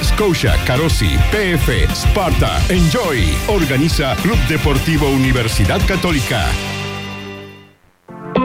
Scotia, Carosi, PF, Sparta, Enjoy. Organiza Club Deportivo Universidad Católica.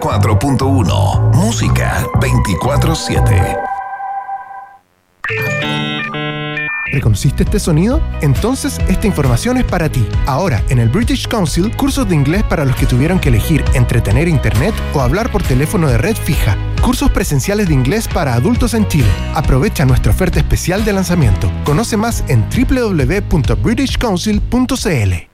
94.1 Música 24/7 ¿Reconociste este sonido? Entonces esta información es para ti. Ahora, en el British Council, cursos de inglés para los que tuvieron que elegir entretener internet o hablar por teléfono de red fija. Cursos presenciales de inglés para adultos en Chile. Aprovecha nuestra oferta especial de lanzamiento. Conoce más en www.britishcouncil.cl.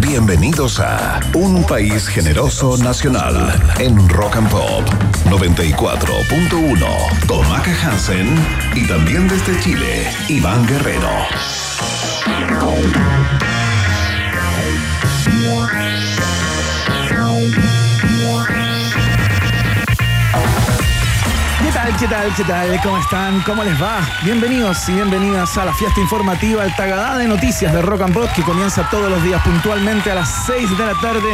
Bienvenidos a Un País Generoso Nacional en Rock and Pop 94.1 con Maca Hansen y también desde Chile, Iván Guerrero. ¿Qué tal, qué tal, qué tal? ¿Cómo están? ¿Cómo les va? Bienvenidos y bienvenidas a la fiesta informativa, el Tagadá de Noticias de Rock and Pop, que comienza todos los días puntualmente a las 6 de la tarde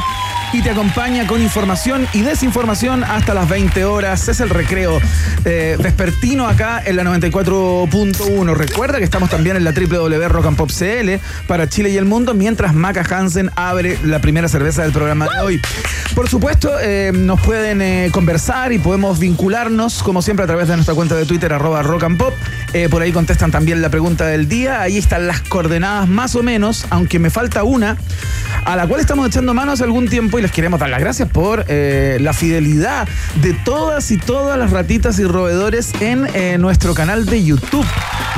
y te acompaña con información y desinformación hasta las 20 horas. Es el recreo eh, vespertino acá en la 94.1. Recuerda que estamos también en la www.rockandpop.cl para Chile y el mundo, mientras Maca Hansen abre la primera cerveza del programa de hoy. Por supuesto, eh, nos pueden eh, conversar y podemos vincularnos, como siempre, a través de nuestra cuenta de Twitter, arroba rock and pop. Eh, por ahí contestan también la pregunta del día. Ahí están las coordenadas más o menos, aunque me falta una, a la cual estamos echando manos hace algún tiempo y les queremos dar las gracias por eh, la fidelidad de todas y todas las ratitas y roedores en eh, nuestro canal de YouTube.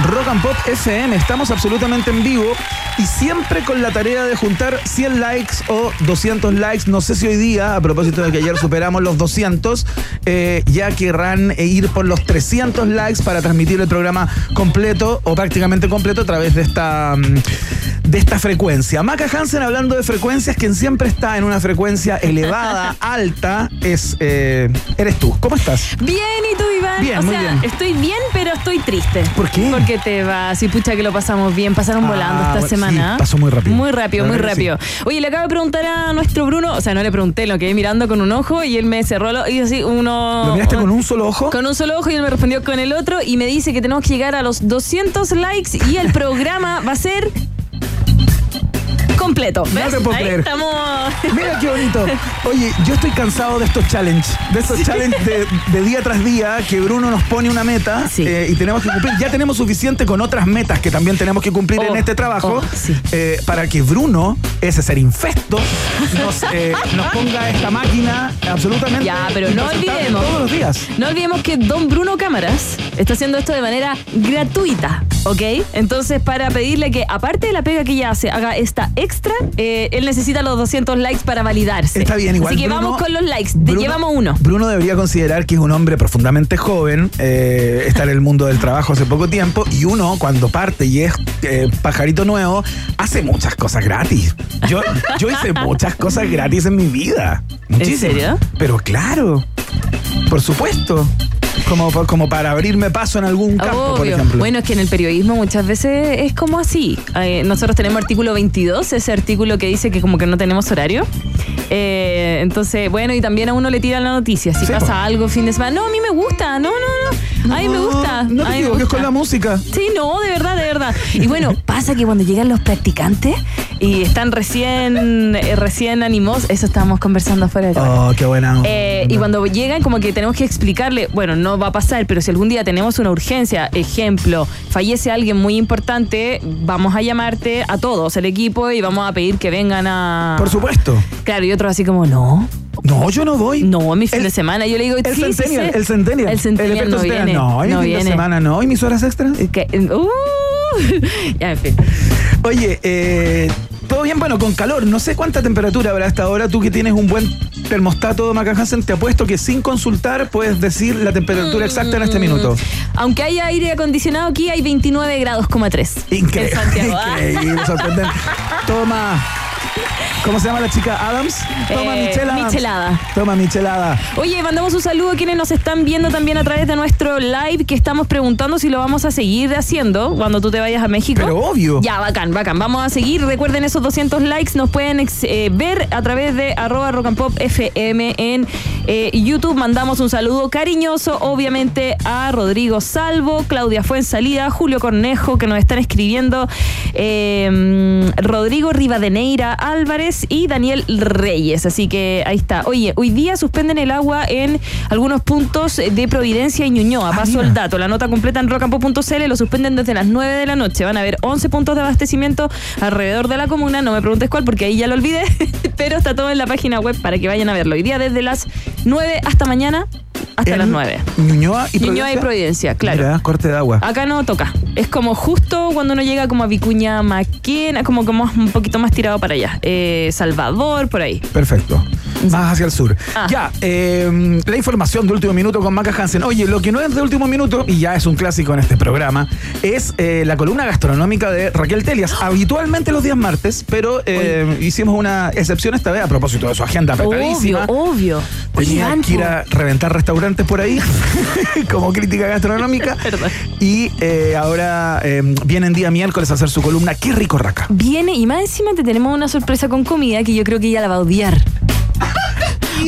Rock and Pop FM. Estamos absolutamente en vivo y siempre con la tarea de juntar 100 likes o 200 likes. No sé si hoy día, a propósito de que ayer superamos los 200, eh, ya querrán ir por los 300 likes para transmitir el programa completo o prácticamente completo a través de esta, mm, de esta frecuencia. Maca Hansen hablando de frecuencias, quien siempre está en una frecuencia elevada, alta, es eh, eres tú. ¿Cómo estás? Bien, ¿y tú, Iván? Bien, o muy sea, bien. estoy bien, pero estoy triste. ¿Por qué? Porque te vas y pucha que lo pasamos bien. Pasaron Ah, volando esta bueno, semana. sí, pasó muy rápido. Muy rápido, muy rápido. Oye, le acabo de preguntar a nuestro Bruno, o sea, no le pregunté, lo quedé mirando con un ojo y él me cerró lo, y así uno. ¿Lo miraste con un solo ojo? Con un solo ojo y él me respondió con el otro y me dice que tenemos que llegar a los 200 likes y el programa va a ser completo. No te puedo Ahí creer. estamos. Mira qué bonito. Oye, yo estoy cansado de estos challenges, de estos challenges de, de día tras día que Bruno nos pone una meta Sí. eh, y tenemos que cumplir. Ya tenemos suficiente con otras metas que también tenemos que cumplir Oh, en este trabajo oh, sí. eh, para que Bruno, ese ser infesto, nos, eh, nos ponga esta máquina absolutamente. Ya, pero no olvidemos. Todos los días. No olvidemos que Don Bruno Cámaras está haciendo esto de manera gratuita, ¿ok? Entonces, para pedirle que, aparte de la pega que ella hace, haga esta extra, eh, él necesita los 200 likes para validarse. Está bien, igual. Así que Bruno- vamos con los likes. Te Bruno- llevamos uno. Bruno debería considerar que es un hombre profundamente joven, eh, está en el mundo del trabajo hace poco tiempo, y uno, cuando parte y es eh, pajarito nuevo, hace muchas cosas gratis. Yo, yo hice muchas cosas gratis en mi vida. Muchísimas. serio? Pero claro, por supuesto. Como, como para abrirme paso en algún campo, por ejemplo. Bueno, es que en el periodismo muchas veces es como así. Eh, nosotros tenemos artículo 22, ese artículo que dice que como que no tenemos horario. Eh, entonces, bueno, y también a uno le tiran la noticia. Si Sí, pasa po. algo fin de semana, no, a mí me gusta, no, no, no. A mí me gusta. No te equivoques con la música. Sí, no, de verdad, de verdad. Y bueno, pasa que cuando llegan los practicantes y están recién, eh, recién animos, eso estábamos conversando afuera de. Oh, qué buena. Eh, y cuando llegan, como que tenemos que explicarle, bueno, no va a pasar, pero si algún día tenemos una urgencia, ejemplo, fallece alguien muy importante, vamos a llamarte a todos, el equipo, y vamos a pedir que vengan a. Por supuesto. Claro, y otros así como, no. No, yo no voy. No, mi fin El- de semana. Yo le digo, El sí, sí Centennial, el Centennial. El Centennial efecto no viene. No, viene. de semana no. ¿Y mis horas extras? Que- uh, ya, en fin. Oye, eh, todo bien, bueno, con calor. No sé cuánta temperatura habrá hasta ahora. Tú que tienes un buen termostato, Maca Hansen, te apuesto que sin consultar puedes decir la temperatura exacta en este minuto. Aunque haya aire acondicionado aquí, hay 29 grados, coma 3. Increíble. ¿ah? Increíble, sorprendente. Toma. ¿Cómo se llama la chica? ¿Adams? Toma Eh, Michelle Adams. Michelada. Toma Michelada. Oye, mandamos un saludo a quienes nos están viendo también a través de nuestro live que estamos preguntando si lo vamos a seguir haciendo cuando tú te vayas a México. Pero obvio. Ya, bacán, bacán. Vamos a seguir. Recuerden esos 200 likes. Nos pueden eh, ver a través de arroba rock and pop FM en eh, YouTube. Mandamos un saludo cariñoso, obviamente, a Rodrigo Salvo, Claudia Fuensalida, Julio Cornejo, que nos están escribiendo, eh, Rodrigo Rivadeneira Álvarez y Daniel Reyes. Así que ahí está. Oye, hoy día suspenden el agua en algunos puntos de Providencia y Ñuñoa. Ah, Paso el dato. La nota completa en rockandpop.cl lo suspenden desde las 9 de la noche. Van a haber 11 puntos de abastecimiento alrededor de la comuna. No me preguntes cuál porque ahí ya lo olvidé. Pero está todo en la página web para que vayan a verlo. Hoy día desde las 9 hasta mañana, hasta En las 9. Ñuñoa y Ñuñoa y Providencia, claro. Mira, corte de agua. Acá no toca. Es como justo cuando uno llega como a Vicuña Maquena, como, como un poquito más tirado para allá. Eh, Salvador, por ahí. Perfecto. Más hacia el sur. Ah. Ya, eh, la información de último minuto con Maca Hansen. Oye, lo que no es de último minuto, y ya es un clásico en este programa, es eh, la columna gastronómica de Raquel Telias. Habitualmente los días martes, pero eh, hicimos una excepción esta vez a propósito de su agenda Obvio, apretadísima. obvio. Tenía Oigan, que ir a reventar restaurantes por ahí, como crítica gastronómica. Perdón. Y eh, ahora eh, viene en día miércoles a hacer su columna Qué rico raca. Viene y más encima te tenemos una sorpresa con comida que yo creo que ella la va a odiar.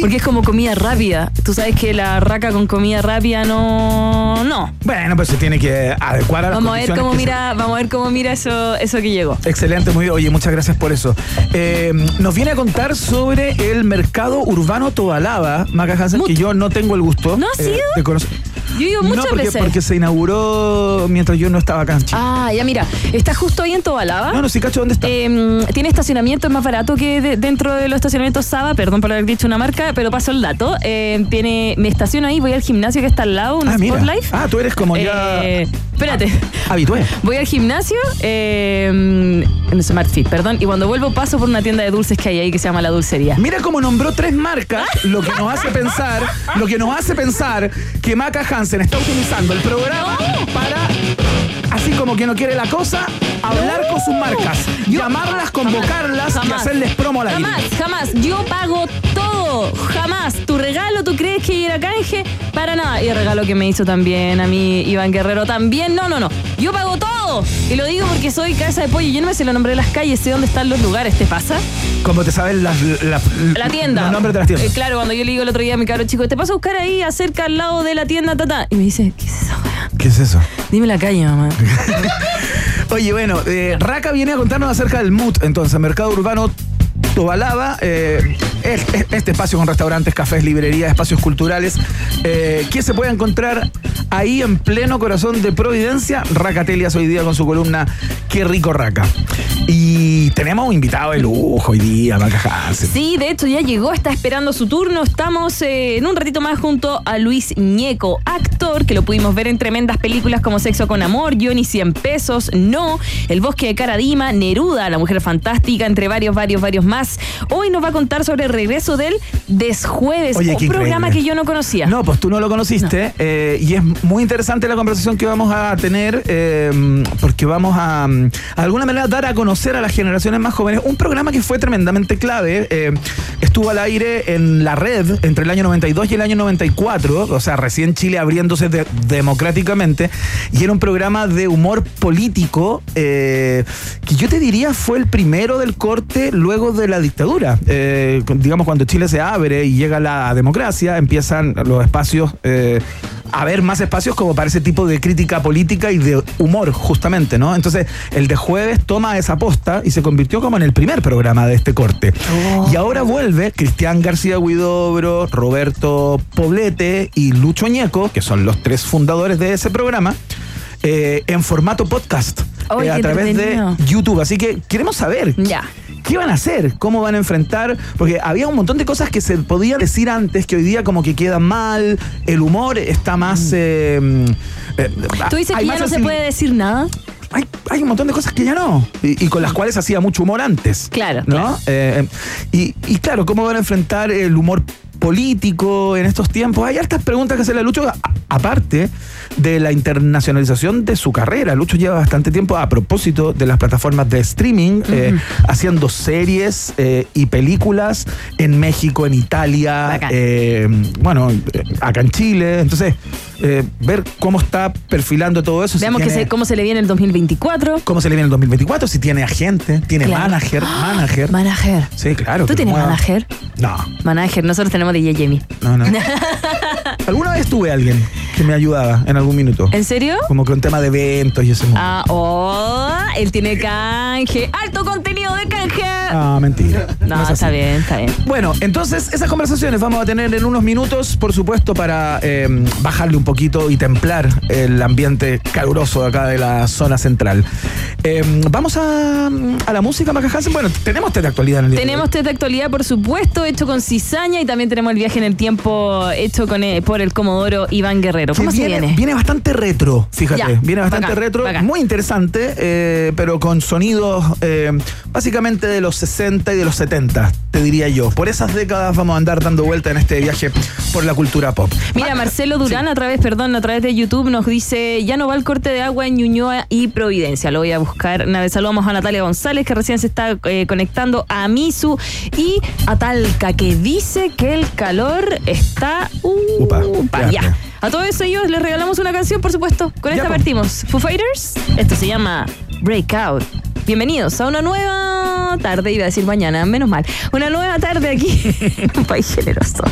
Porque es como comida rápida. Tú sabes que la raca con comida rápida no. No. Bueno, pues se tiene que adecuar a las Vamos a ver cómo se- mira, vamos a ver cómo mira eso, eso que llegó. Excelente, muy bien. Oye, muchas gracias por eso. Eh, nos viene a contar sobre el mercado urbano Tobalaba, Maca Hansen, Mut. que yo no tengo el gusto. ¿No has eh, ido? de conocer. Yo digo no, muchas porque, veces. porque se inauguró mientras yo no estaba acá en Chile. Ah, ya mira, está justo ahí en Tobalaba. No, no, sí, cacho, ¿dónde está? Eh, tiene estacionamiento, es más barato que de- dentro de los estacionamientos Saba, perdón por haber dicho una marca, pero paso el dato. Eh, tiene, me estaciono ahí, voy al gimnasio que está al lado, un ah, mira. Sport Life. Ah, tú eres como ya Eh, espérate. habitué. Voy al gimnasio, eh, en Smart Fit, perdón, y cuando vuelvo paso por una tienda de dulces que hay ahí que se llama La Dulcería. Mira cómo nombró tres marcas, lo que nos hace pensar, lo que nos hace pensar que Maca Hansen está utilizando el programa para, así como que no quiere la cosa, hablar con sus marcas, llamarlas, convocarlas y Jamás. hacerles promo al aire. Jamás, jamás. Yo pago todo. Jamás. Tu regalo, ¿tú crees que era canje? Para nada. Y el regalo que me hizo también a mí Iván Guerrero también. No, no, no. Yo pago todo. Y lo digo porque soy cabeza de pollo. Yo no me sé los nombres de las calles, sé dónde están los lugares. ¿Te pasa? Como te saben las, la, La tienda. los nombres de las tiendas. Eh, claro, cuando yo le digo el otro día a mi caro chico, te paso a buscar ahí, acerca al lado de la tienda, tata. Y me dice, ¿qué es eso? ¿Qué es eso? Dime la calle, mamá. Oye, bueno, eh, Raka viene a contarnos acerca del MUT, entonces, Mercado Urbano Tobalaba, eh, es- es- este espacio con restaurantes, cafés, librerías, espacios culturales, eh, que se puede encontrar ahí en pleno corazón de Providencia. Raka Telias hoy día con su columna Qué rico Raka. Y tenemos un invitado de lujo hoy día, Maca Hansen. Sí, de hecho ya llegó, está esperando su turno. Estamos eh, en un ratito más junto a Luis Ñeco, actor que lo pudimos ver en tremendas películas como Sexo con Amor, Johnny 100 pesos, No, El bosque de Caradima, Neruda, La mujer fantástica, entre varios, varios, varios más. Hoy nos va a contar sobre el regreso del Desjueves, Oye, un programa increíble. que yo no conocía. No, pues tú no lo conociste eh, y es muy interesante la conversación que vamos a tener eh, porque vamos a, a alguna manera dar a conocer a las generaciones más jóvenes un programa que fue tremendamente clave. eh, estuvo al aire en la red entre el año 92 y el año 94, o sea, recién Chile abriéndose de- democráticamente y era un programa de humor político eh, que yo te diría fue el primero del corte luego de la dictadura. Eh, digamos, cuando Chile se abre y llega la democracia, empiezan los espacios, eh, a haber más espacios como para ese tipo de crítica política y de humor, justamente, ¿no? Entonces, el de jueves toma esa posta y se convirtió como en el primer programa de este corte. Y ahora vuelve Cristian García Huidobro, Roberto Poblete y Lucho Ñeco, que son los tres fundadores de ese programa. eh, en formato podcast a través de. YouTube. Así que queremos saber Ya. ¿Qué van a hacer? ¿Cómo van a enfrentar? Porque había un montón de cosas que se podía decir antes que hoy día como que quedan mal, el humor está más... Mm. eh, eh, ¿Tú dices que ya no se puede decir nada? hay, hay un montón de cosas que ya no. Y, y con las cuales hacía mucho humor antes. Claro, ¿No? claro. Eh, y, y claro, ¿cómo van a enfrentar el humor político en estos tiempos? Hay hartas preguntas que hacerle a Lucho, a- aparte de la internacionalización de su carrera. Lucho lleva bastante tiempo, a propósito de las plataformas de streaming, eh, haciendo series eh, y películas en México, en Italia, eh, bueno, eh, acá en Chile. Entonces, ver cómo está perfilando todo eso. si Veamos que tiene- se- cómo se le viene el 2024. cómo se le viene el 2024, si tiene agente, tiene Claro. manager, manager. Manager. Sí, claro. ¿Tú tienes manager? No, Manager, nosotros tenemos DJ Jamie. no, no. Alguna vez tuve alguien que me ayudaba en algún minuto. ¿En serio? Como con tema de eventos y ese mundo. Ah, oh, él tiene canje. Alto contenido de canje. Ah, mentira. no, es así. está bien, está bien. Bueno, entonces esas conversaciones vamos a tener en unos minutos, por supuesto, para eh, bajarle un poquito y templar el ambiente caluroso de acá de la zona central. Eh, vamos a, a la música, Maca Hansen. Bueno, tenemos test de actualidad en el día. Tenemos test de actualidad, por supuesto, hecho con cizaña y también tenemos el viaje en el tiempo hecho con eh, por el Comodoro Iván Guerrero. ¿Cómo Que se viene, viene? Viene bastante retro, fíjate. Ya, viene bastante bacán, retro, bacán. muy interesante, eh, pero con sonidos eh, básicamente de los 60 y de los 70, te diría yo. Por esas décadas vamos a andar dando vuelta en este viaje por la cultura pop. Mira, Marcelo Durán a través, perdón, a través de YouTube nos dice, ya no va el corte de agua en Ñuñoa y Providencia. Lo voy a buscar. Una vez saludamos a Natalia González, que recién se está eh, conectando a Misu y a Talca, que dice que el calor está... Uh, Upa, pa, ya. ya. A todos ellos les regalamos una canción, por supuesto. Con esta po. partimos. Foo Fighters, esto se llama Breakout. Bienvenidos a una nueva tarde, iba a decir mañana, menos mal. Una nueva tarde aquí, un país generoso.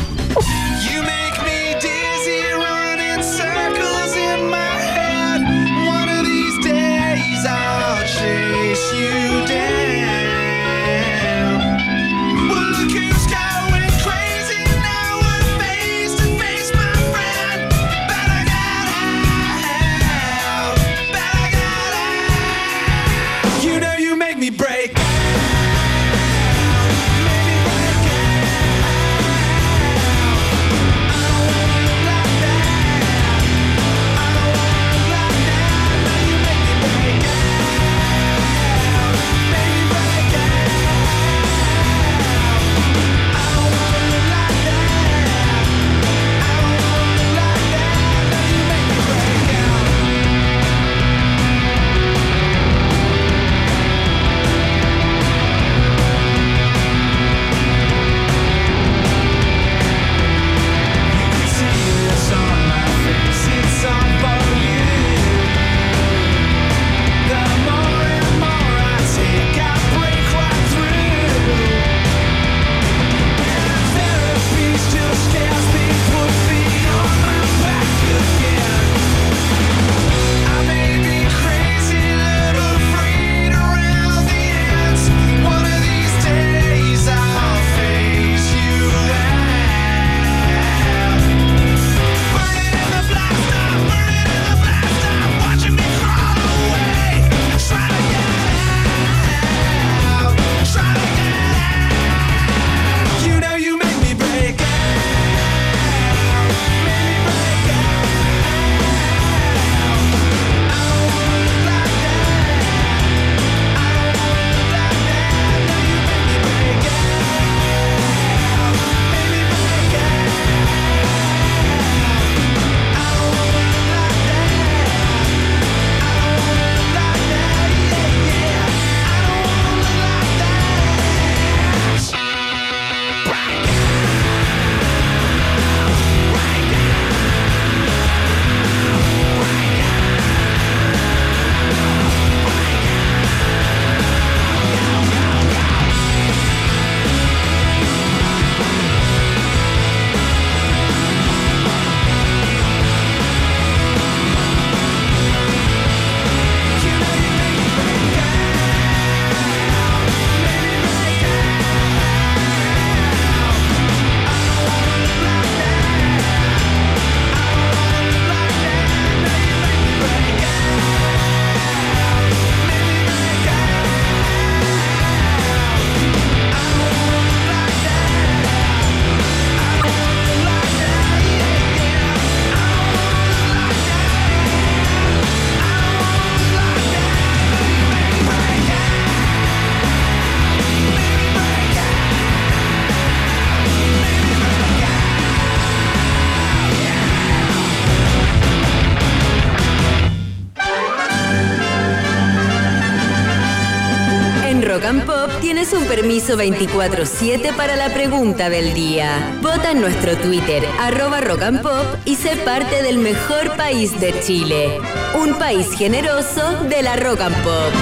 Permiso 24-7 para la pregunta del día. Vota en nuestro Twitter, arroba rock and pop, y sé parte del mejor país de Chile. Un país generoso de la rock and pop.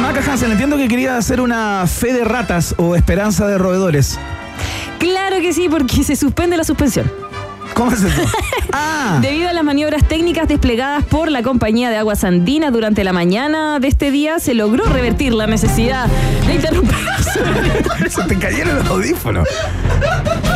Maca Hansen, entiendo que quería hacer una fe de ratas o esperanza de roedores. Claro que sí, porque se suspende la suspensión. ¿Cómo es eso? ah, Debido a las maniobras técnicas desplegadas por la compañía de aguas andinas durante la mañana de este día, se logró revertir la necesidad de interrumpir. se te cayeron los audífonos.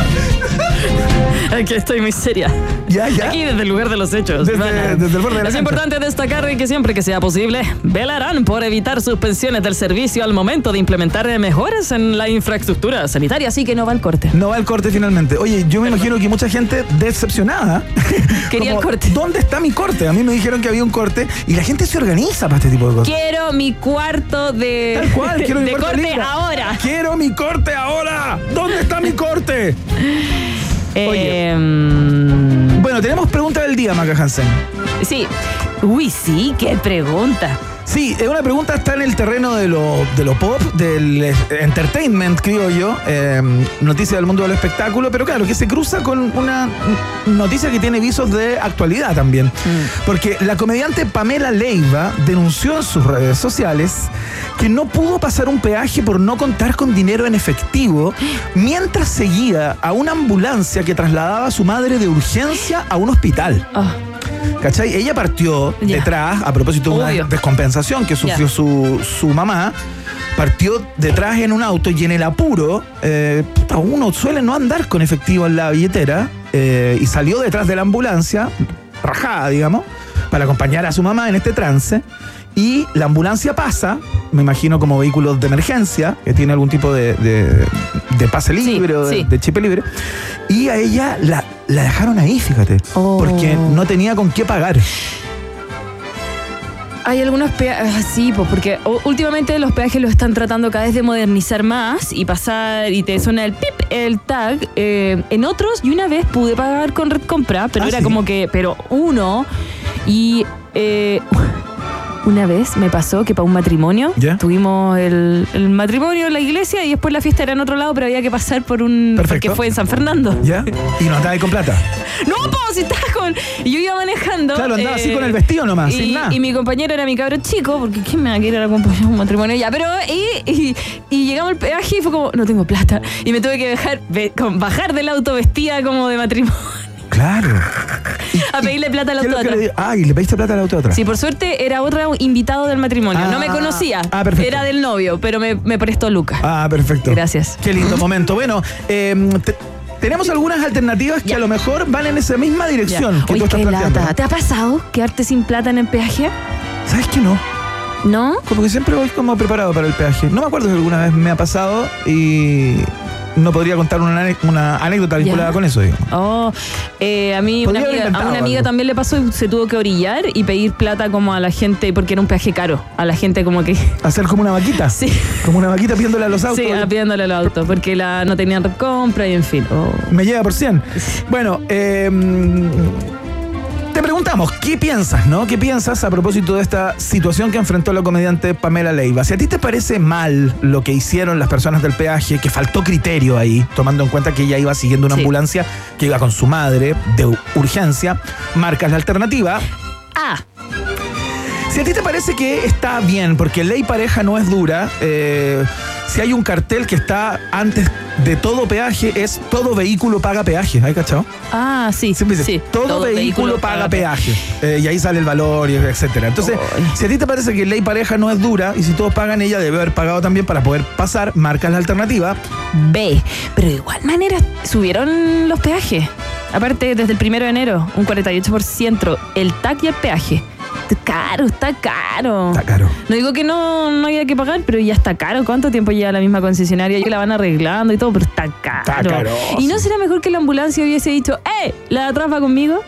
Aquí estoy muy seria. Ya, ya. Aquí desde el lugar de los hechos. Desde- Bueno, desde el borde de la es cancha. importante destacar que siempre que sea posible, velarán por evitar suspensiones del servicio al momento de implementar mejoras en la infraestructura sanitaria, así que no va al corte. No va el corte finalmente. Oye, yo me imagino que mucha gente decepcionada. Quería como, el corte. ¿Dónde está mi corte? A mí me dijeron que había un corte y la gente se organiza para este tipo de cosas. Quiero mi cuarto de, Tal cual, quiero mi de cuarto corte libre. ahora. Quiero mi corte ahora. ¿Dónde está mi corte? Oye. Eh, mm, Bueno, tenemos pregunta del día, Maca Hansen. sí. Uy, sí, qué pregunta. Sí, es una pregunta está en el terreno de lo, de lo pop, del eh, entertainment, creo yo, eh, noticia del mundo del espectáculo, pero claro, que se cruza con una noticia que tiene visos de actualidad también. Porque la comediante Pamela Leiva denunció en sus redes sociales que no pudo pasar un peaje por no contar con dinero en efectivo mientras seguía a una ambulancia que trasladaba a su madre de urgencia a un hospital. Ah, ¿Cachai? Ella partió detrás, a propósito de una descompensación que sufrió su, su mamá, partió detrás en un auto y en el apuro, eh, puta, uno suele no andar con efectivo en la billetera, eh, y salió detrás de la ambulancia, rajada, digamos, para acompañar a su mamá en este trance. Y la ambulancia pasa, me imagino como vehículo de emergencia, que tiene algún tipo de, de- de pase Sí, libre o de, sí. de chip libre. Y a ella la, la dejaron ahí, fíjate. Oh. Porque no tenía con qué pagar. Hay algunos peajes, sí, pues porque últimamente los peajes los están tratando cada vez de modernizar más y pasar y te suena el pip, el tag. eh, en otros, y una vez pude pagar con Red Compra, pero Ah, era ¿sí? como que, pero uno, y eh, una vez me pasó que para un matrimonio, ¿Ya? tuvimos el, el matrimonio en la iglesia y después la fiesta era en otro lado, pero había que pasar por un... Perfecto. Porque fue en San Fernando. ¿Ya? Y no andaba ahí con plata. No, pues si estás con. Y yo iba manejando. eh, Claro, andaba así con el vestido nomás, y, sin nada. Y mi compañero era mi cabro chico, porque ¿quién me va a querer acompañar a un matrimonio ya? Pero, y, y, y llegamos al peaje y fue como, no tengo plata. Y me tuve que dejar, bajar del auto vestida como de matrimonio, Claro. a pedirle plata al ¿Qué es auto lo que atrás. le di- Ah, y le pediste plata al auto atrás. Sí, por suerte era otro invitado del matrimonio. no me Ah, conocía. ah, perfecto. Era del novio, pero me, me prestó Lucas. Ah, perfecto. Gracias. Qué lindo momento. Bueno, eh, te- tenemos algunas alternativas que Ya. a lo mejor van en esa misma Ya. dirección que Uy, tú estás qué planteando. lata. ¿Te ha pasado quedarte sin plata en el peaje? ¿Sabes qué no? ¿No? Como que siempre voy como preparado para el peaje. No me acuerdo si alguna vez me ha pasado y no podría contar una, anécdota vinculada con eso, digamos. Oh, eh, a mí una amiga, a una amiga algo. también le pasó y se tuvo que orillar y pedir plata como a la gente, porque era un peaje caro, a la gente como que... Hacer como una vaquita. Sí. Como una vaquita pidiéndole a los autos. Sí, pidiéndole el auto, porque la, no tenían compra y en fin. Oh. Me llega por 100. Bueno, eh, te preguntamos, ¿qué piensas, no? ¿Qué piensas a propósito de esta situación que enfrentó la comediante Pamela Leiva? Si a ti te parece mal lo que hicieron las personas del peaje, que faltó criterio ahí, tomando en cuenta que ella iba siguiendo una Sí. ambulancia que iba con su madre de urgencia, marcas la alternativa. Ah, Si a ti te parece que está bien, porque ley pareja no es dura, eh, si hay un cartel que está antes de todo peaje, es todo vehículo paga peaje. ¿Hay cachado? ah, sí, Siempre dice, sí. todo, vehículo, paga peaje. Eh, y ahí sale el valor y etcétera. Entonces, si a ti te parece que ley pareja no es dura y si todos pagan, ella debe haber pagado también para poder pasar, marcas la alternativa. B. Pero de igual manera subieron los peajes. Aparte, desde el primero de enero, un 48%. El TAC y el peaje. Está caro, está caro. Está caro. No digo que no, no haya que pagar, pero ya está caro. ¿Cuánto tiempo lleva la misma concesionaria? Ya la van arreglando y todo, pero está caro. Está caroso. ¿Y no será mejor que la ambulancia hubiese dicho, ¡eh! ¿La va conmigo?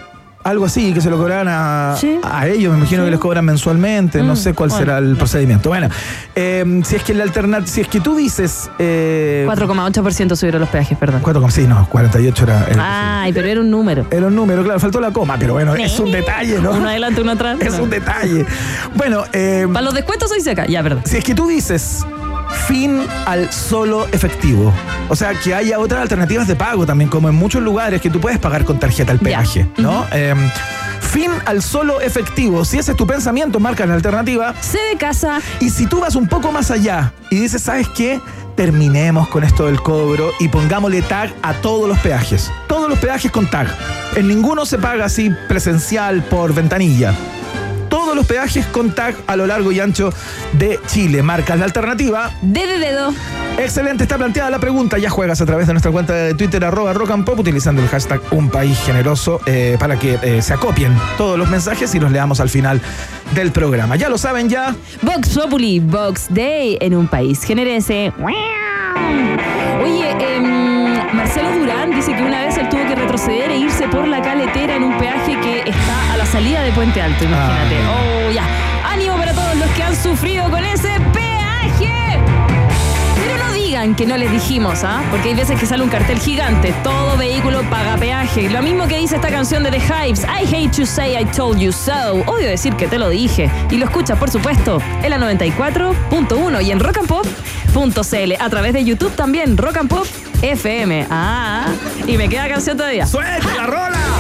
Algo así, que se lo cobran a, Sí. a ellos, me imagino que les cobran mensualmente, no Mm, sé cuál bueno. será el procedimiento. Bueno, eh, si es que la alternativa, si es que tú dices... Eh, 4,8% subieron los peajes, perdón. 4, sí, no, 48 era... era- Ay, pero era un número. Era un número, claro, faltó la coma, pero bueno, es un detalle, ¿no? Uno adelante, uno atrás. Es No. un detalle. Bueno, eh, Para los descuentos soy seca. Ya, perdón. si es que tú dices fin al solo efectivo, o sea, que haya otras alternativas de pago también, como en muchos lugares que tú puedes pagar con tarjeta el Ya. peaje, ¿no? Eh, fin al solo efectivo. Si ese es tu pensamiento, marca la alternativa. Sé de casa. Y si tú vas un poco más allá y dices, ¿sabes qué? Terminemos con esto del cobro y pongámosle tag a todos los peajes. Todos los peajes con tag. En ninguno se paga así presencial por ventanilla. Todos los peajes con tag a lo largo y ancho de Chile. Marcas la alternativa. D de dedo. Excelente, está planteada la pregunta. Ya juegas a través de nuestra cuenta de Twitter, arroba rock and pop, utilizando el hashtag Un País Generoso eh, para que eh, se acopien todos los mensajes y los leamos al final del programa. Ya lo saben ya. Vox Populi, Vox Day en un país generese. Marcelo Durán dice que una vez él tuvo que retroceder e irse por la caletera en un peaje que está a la salida de Puente Alto, imagínate. Oh, ya. Ánimo para todos los que han sufrido con ese peaje. Pero no digan que no les dijimos, ¿ah? Porque hay veces que sale un cartel gigante. Todo vehículo paga peaje. Lo mismo que dice esta canción de The Hypes. I hate to say I told you so. Odio decir que te lo dije. Y lo escuchas, por supuesto, en la 94.1 y en rockandpop.cl. A través de YouTube también, Rock and Pop FM. Ah, y me queda canción todavía. ¡Suelta la rola!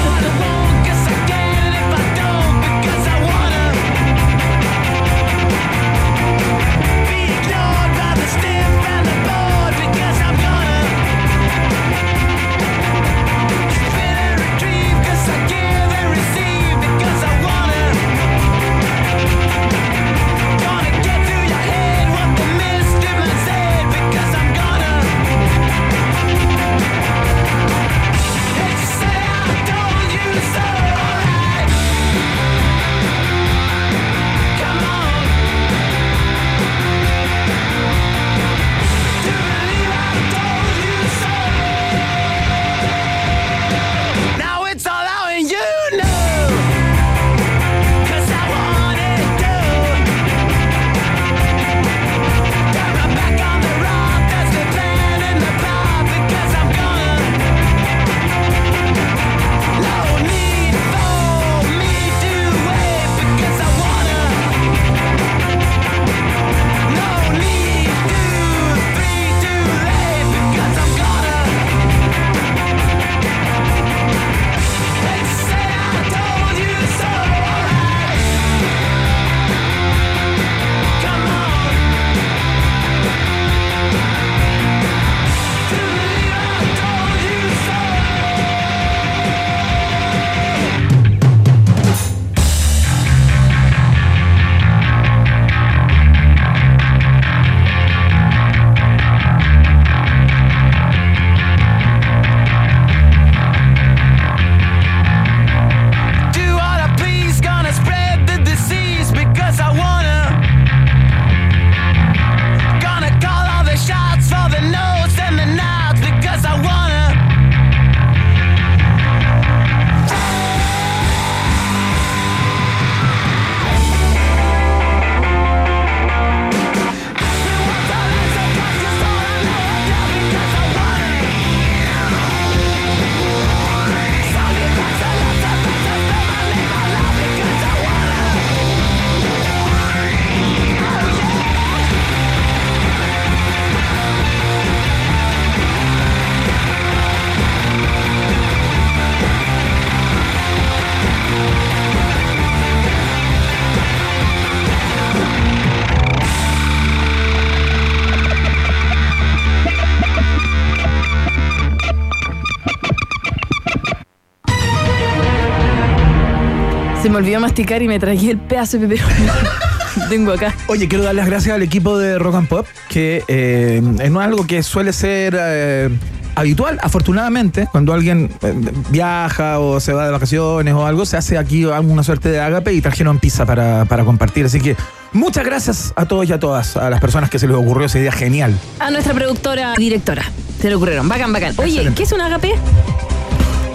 Se me olvidó masticar y me tragué el pedazo de pepperoni. Tengo acá. Oye, quiero dar las gracias al equipo de Rock and Pop, que eh, no es algo que suele ser eh, habitual, afortunadamente, cuando alguien eh, viaja o se va de vacaciones o algo, se hace aquí una suerte de ágape y trajeron pizza para, para compartir. Así que muchas gracias a todos y a todas, a las personas que se les ocurrió esa idea genial. A nuestra productora y directora. Se le ocurrieron. Bacán, bacán. Oye, Excelente. ¿qué es un agape?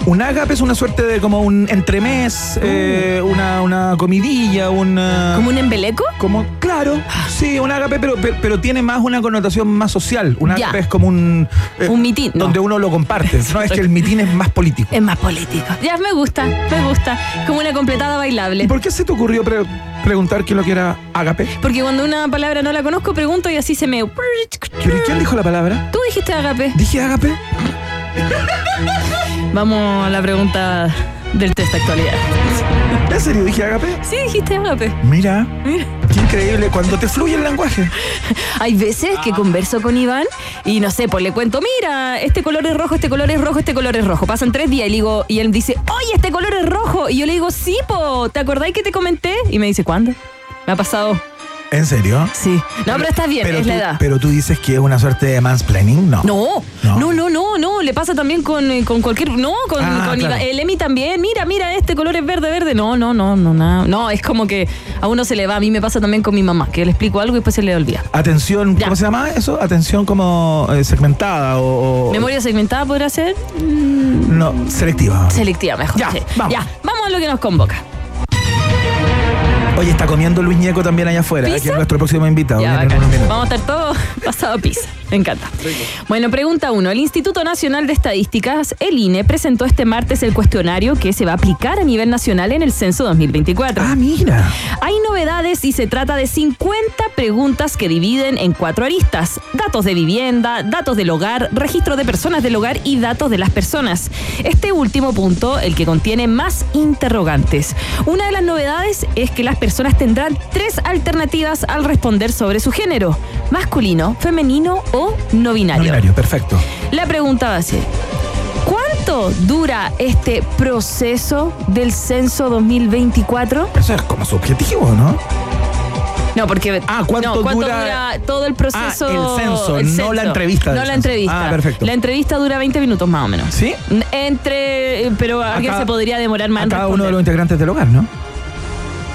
Un ágape es una suerte de como un entremés, eh, una, una comidilla, una... ¿Como un embeleco? Como, claro, sí, un ágape, pero, pero, pero tiene más una connotación más social. Un Ya. ágape es como un... eh, Un mitin, no. Donde uno lo comparte. No, es que el mitin es más político. Es más político. Ya, me gusta, me gusta. Como una completada ¿Y bailable. por qué se te ocurrió pre- preguntar qué es lo que era ágape? Porque cuando una palabra no la conozco, pregunto y así se me... ¿Pero ¿y quién dijo la palabra? Tú dijiste agape. ¿Dije ágape? Vamos a la pregunta del test de actualidad. ¿En serio dije ágape? Sí, dijiste agape. Mira, Mira. qué increíble cuando te fluye el lenguaje. Hay veces que converso con Iván y no sé, pues le cuento, mira, este color es rojo, este color es rojo, este color es rojo. Pasan tres días y, le digo, y él dice, oye, este color es rojo. Y yo le digo, sí, po, ¿te acordáis que te comenté? Y me dice, ¿cuándo? Me ha pasado. ¿En serio? Sí. No, pero estás bien, Pero es tú, la edad. Pero tú dices que es una suerte de mansplaining, no. No, No. no, no, no, no, le pasa también con, eh, con cualquier, no, con, Ah, con claro. El Emi también, mira, mira, este color es verde, verde, no, no, no, no, nada, no, es como que a uno se le va, a mí me pasa también con mi mamá, que le explico algo y después se le olvida. Atención, Ya. ¿cómo se llama eso? Atención como eh, segmentada o, o- ¿Memoria segmentada podrá ser? No, selectiva. Selectiva, mejor. Ya, sí. vamos. Ya, vamos a lo que nos convoca. Oye, está comiendo Luis Ñeco también allá afuera, ¿Pizza? que es nuestro próximo invitado. Ya, Viene en bacán. unos minutos. Vamos a estar todos pasado pizza. Me encanta. Bueno, pregunta uno. El Instituto Nacional de Estadísticas, el INE, presentó este martes el cuestionario que se va a aplicar a nivel nacional en el censo 2024. Ah, mira. Hay novedades y se trata de 50 preguntas que dividen en cuatro aristas. Datos de vivienda, datos del hogar, registro de personas del hogar y datos de las personas. Este último punto, el que contiene más interrogantes. Una de las novedades es que las personas tendrán tres alternativas al responder sobre su género. Masculino, femenino o no No binario. binario, perfecto. La pregunta va a ser, ¿cuánto dura este proceso del censo 2024? Eso es como su objetivo, ¿no? No, porque. Ah, ¿cuánto no, ¿cuánto dura- dura... todo el proceso? Ah, el censo, no la entrevista No la censo. entrevista. Ah, perfecto. La entrevista dura 20 minutos más o menos. ¿Sí? Entre. Pero alguien se podría demorar más A cada uno de los integrantes del hogar, ¿no?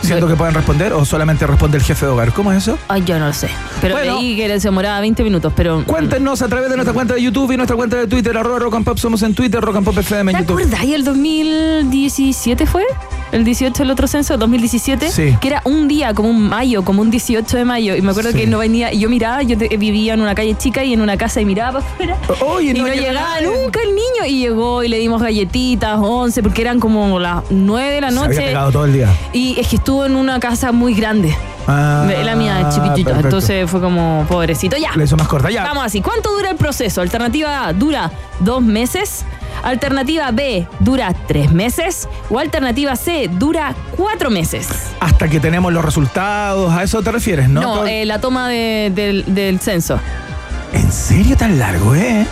Siento que pueden responder o solamente responde el jefe de hogar. ¿Cómo es eso? Ay, yo no lo sé. Pero Bueno. leí que se demoraba 20 minutos, pero. Cuéntenos a través de nuestra cuenta de YouTube y nuestra cuenta de Twitter, arroba Rock and Pop. Somos en Twitter, Rock and Pop FM en ¿Te YouTube. acordáis el 2017 fue? ¿El 18 el otro censo? ¿2017? Sí. Que era un día, como un mayo, como un 18 de mayo. Y me acuerdo Sí. que no venía. Y yo miraba, yo vivía en una calle chica y en una casa y miraba para afuera. Oye, y no, llega llegaba nunca el niño. Y llegó y le dimos galletitas, 11, porque eran como las 9 de la Se había noche. pegado todo el día. Y es que estuvo en una casa muy grande. Ah, la mía chiquitita. perfecto. Entonces fue como pobrecito. Ya. La hizo más corta. Ya. Vamos así. ¿Cuánto dura el proceso? Alternativa A dura dos meses. Alternativa B dura tres meses. O alternativa C dura cuatro meses. Hasta que tenemos los resultados. ¿A eso te refieres, no? No, eh, la toma de- del, del censo. ¿En serio tan largo, eh?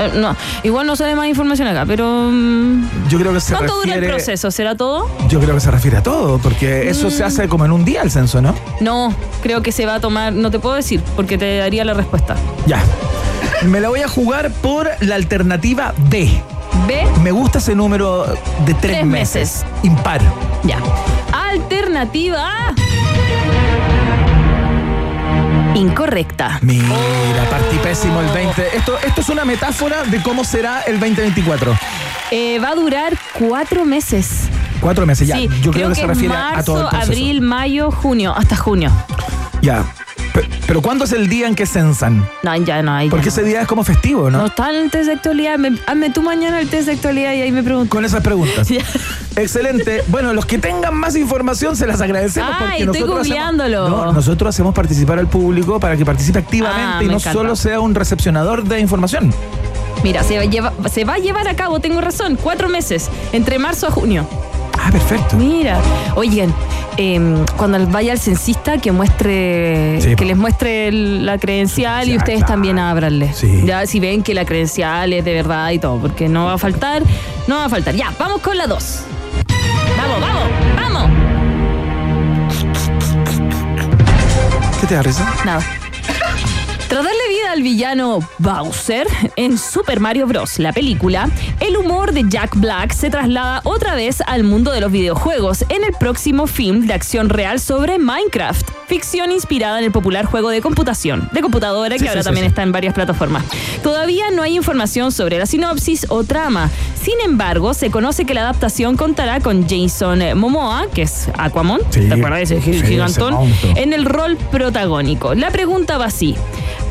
Eh, no, igual no sale más información acá, pero. mm, Yo creo que se ¿Cuánto dura el proceso? ¿Será todo? Yo creo que se refiere a todo, porque eso Mm. se hace como en un día el censo, ¿no? No, creo que se va a tomar. No te puedo decir, porque te daría la respuesta. Ya. Me la voy a jugar por la alternativa B. B, Me gusta ese número de tres, Tres meses. meses. Impar. ya. Alternativa A. Incorrecta. Mira, partí pésimo el 20. Esto, esto es una metáfora de cómo será el 2024. Eh, va a durar cuatro meses. Cuatro meses, ya. sí, Yo creo, que, se refiere marzo, a todo el proceso. abril, mayo, junio, hasta junio. Ya. Pe- Pero ¿cuándo es el día en que censan? No, ya no hay. Porque ese día es como festivo, ¿no? No está en el test de actualidad. Me- hazme tú mañana el test de actualidad y ahí me pregunto. Con esas preguntas. Excelente. Bueno, los que tengan más información se las agradecemos. Ay, porque estoy nosotros. Hacemos, no, nosotros hacemos participar al público para que participe activamente Ah, y no encanta. solo sea un recepcionador de información. Mira, se va, a lleva- se va a llevar a cabo, tengo razón, cuatro meses, entre marzo a junio. Ah, perfecto. Mira, oigan, em, cuando vaya al censista que muestre, Sí, que les muestre la credencial y ustedes claro. también ábranle. Sí. Ya si ven que la credencial es de verdad y todo, porque no va a faltar, no va a faltar. Ya, vamos con la dos. Vamos, vamos, vamos. ¿Qué te da risa? Nada. Tras darle al villano Bowser en Super Mario Bros. la película, el humor de Jack Black se traslada otra vez al mundo de los videojuegos en el próximo film de acción real sobre Minecraft, ficción inspirada en el popular juego de computación, de computadora que Sí, ahora sí, también está en varias plataformas. Todavía no hay información sobre la sinopsis o trama. Sin embargo, se conoce que la adaptación contará con Jason Momoa, que es Aquaman, ¿te acuerdas ese gigantón? en el rol protagónico. La pregunta va así.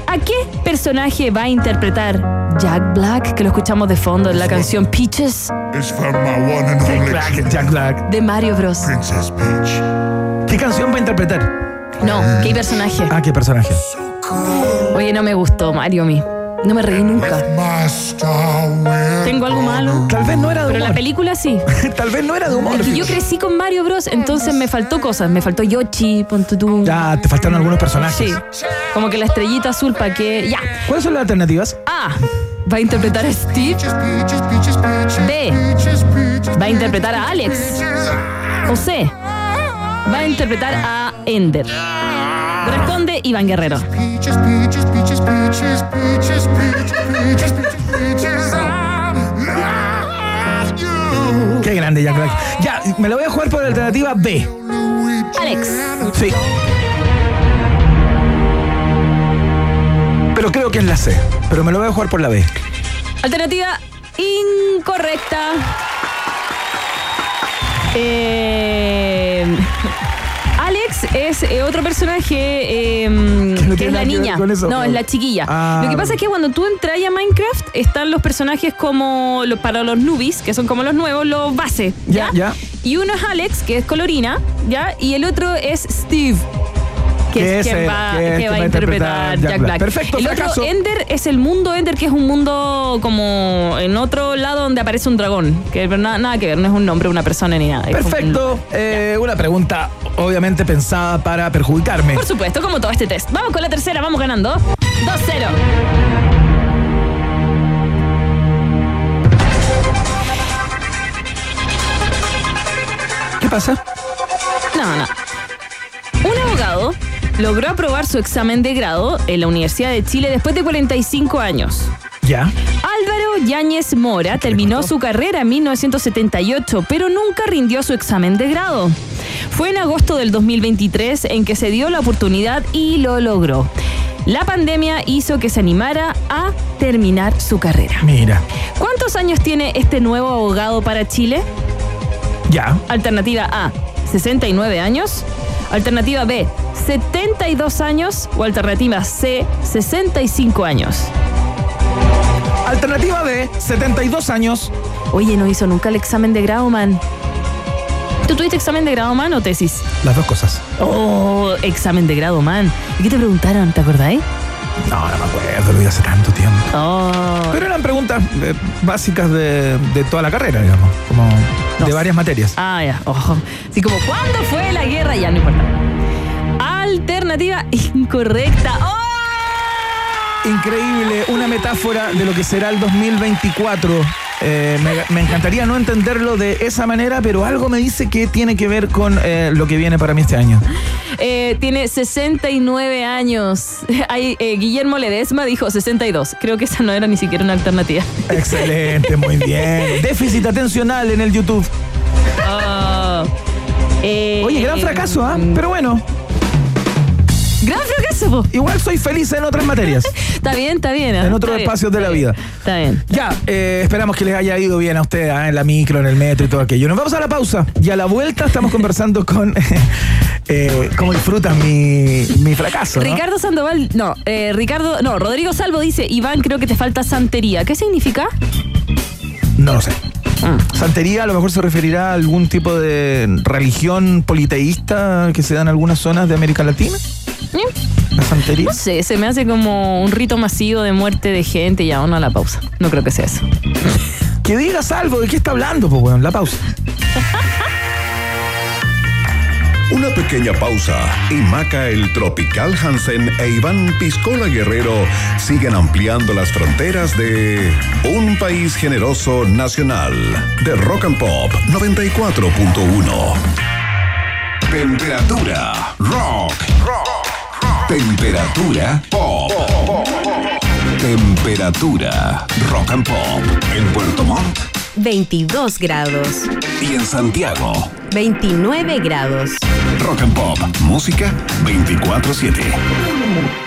¿A qué personaje va a interpretar Jack Black, que lo escuchamos de fondo en la canción Peaches It's from my one and Jack only Black, Jack Black. de Mario Bros? Princess Peach. ¿Qué canción va a interpretar? No, ¿qué personaje? Ah, ¿qué personaje? Oye, no me gustó Mario a mí. No me reí nunca. ¿Tengo algo malo? Tal vez no era de Pero en la humor. película sí. Tal vez no era de humor. Es que yo crecí con Mario Bros, entonces me faltó cosas. Me faltó Yoshi, ponte tú. Ya, te faltaron algunos personajes. Sí. Como que la estrellita azul para que. Ya. ¿Cuáles son las alternativas? A. Va a interpretar a Steve. B. Va a interpretar a Alex. O C. Va a interpretar a Ender. Responde Iván Guerrero. Qué grande, Jack Black. Ya, me lo voy a jugar por alternativa B. Alex. Sí. Pero creo que es la C. Pero me lo voy a jugar por la B. Alternativa incorrecta. Eh. Alex es eh, otro personaje eh, no que es la niña. eso. No, es la chiquilla. Ah. Lo que pasa es que cuando tú entras a Minecraft están los personajes como los, para los newbies, que son como los nuevos, los base. Ya, ¿ya? ya. Y uno es Alex, que es colorina, ¿ya? Y el otro es Steve. Que es quien va, que va va a interpretar interpretar Jack, Black. Black. Perfecto, el fracaso. otro Ender es el mundo Ender, que es un mundo como en otro lado donde aparece un dragón. Que nada, nada que ver, no es un nombre, una persona ni nada. un- Perfecto. Eh, una pregunta obviamente pensada para perjudicarme. Por supuesto, como todo este test. Vamos con la tercera, vamos ganando. 2-0. ¿Qué pasa? No, no. Un abogado logró aprobar su examen de grado en la Universidad de Chile después de 45 años. Ya. Álvaro Yáñez Mora terminó su carrera en 1978, pero nunca rindió su examen de grado. Fue en agosto del 2023 en que se dio la oportunidad y lo logró. La pandemia hizo que se animara a terminar su carrera. Mira. ¿Cuántos años tiene este nuevo abogado para Chile? Ya. Alternativa A, 69 años. Alternativa B, 72 años. O alternativa C, 65 años. Alternativa B, 72 años. Oye, no hizo nunca el examen de grado, man. ¿Tú tuviste examen de grado, man, o tesis? Las dos cosas. Oh, examen de grado, man. ¿Y qué te preguntaron? ¿Te acordáis? No, no me acuerdo, lo vi hace tanto tiempo. Oh. Pero eran preguntas eh, básicas de, de toda la carrera, digamos. Como No de varias materias. Ah, ya. Ojo. Así como, ¿cuándo fue la guerra? Ya, no importa. Alternativa incorrecta. ¡Oh! Increíble, una metáfora de lo que será el 2024. Eh, me, me encantaría no entenderlo de esa manera, pero algo me dice que tiene que ver con eh, lo que viene para mí este año. Eh, tiene 69 años. Hay, eh, Guillermo Ledesma dijo 62. Creo que esa no era ni siquiera una alternativa. Excelente, muy bien. Déficit atencional en el YouTube. Oh. Eh, Oye, gran fracaso, ¿ah? Pero bueno, Gran fracaso. Po. igual soy feliz en otras materias, Está bien, está bien. ¿ah? en otros bien, espacios de la vida. Está bien. Ya, eh, esperamos que les haya ido bien a ustedes ¿ah? en la micro, en el metro y todo aquello. Nos vamos a la pausa y a la vuelta estamos conversando con eh, cómo disfrutan mi, mi fracaso. ¿no? Ricardo Sandoval, no, eh, Ricardo, no, Rodrigo Salvo dice, Iván, creo que te falta santería. ¿Qué significa? No lo sé. Mm. Santería a lo mejor se referirá a algún tipo de religión politeísta que se da en algunas zonas de América Latina. ¿Eh? La santería. No sé, se me hace como un rito masivo de muerte de gente y ya, uno a la pausa. No creo que sea eso. Que digas algo, ¿de qué está hablando? Pues bueno, la pausa. Una pequeña pausa y Maca el Tropical Hansen e Iván Piscola Guerrero siguen ampliando las fronteras de un país generoso nacional de Rock and Pop 94.1. Temperatura rock. Temperatura pop. Temperatura. Rock and Pop. En Puerto Montt 22 grados. y en Santiago. 29 grados. Rock and Pop. Música 24-7.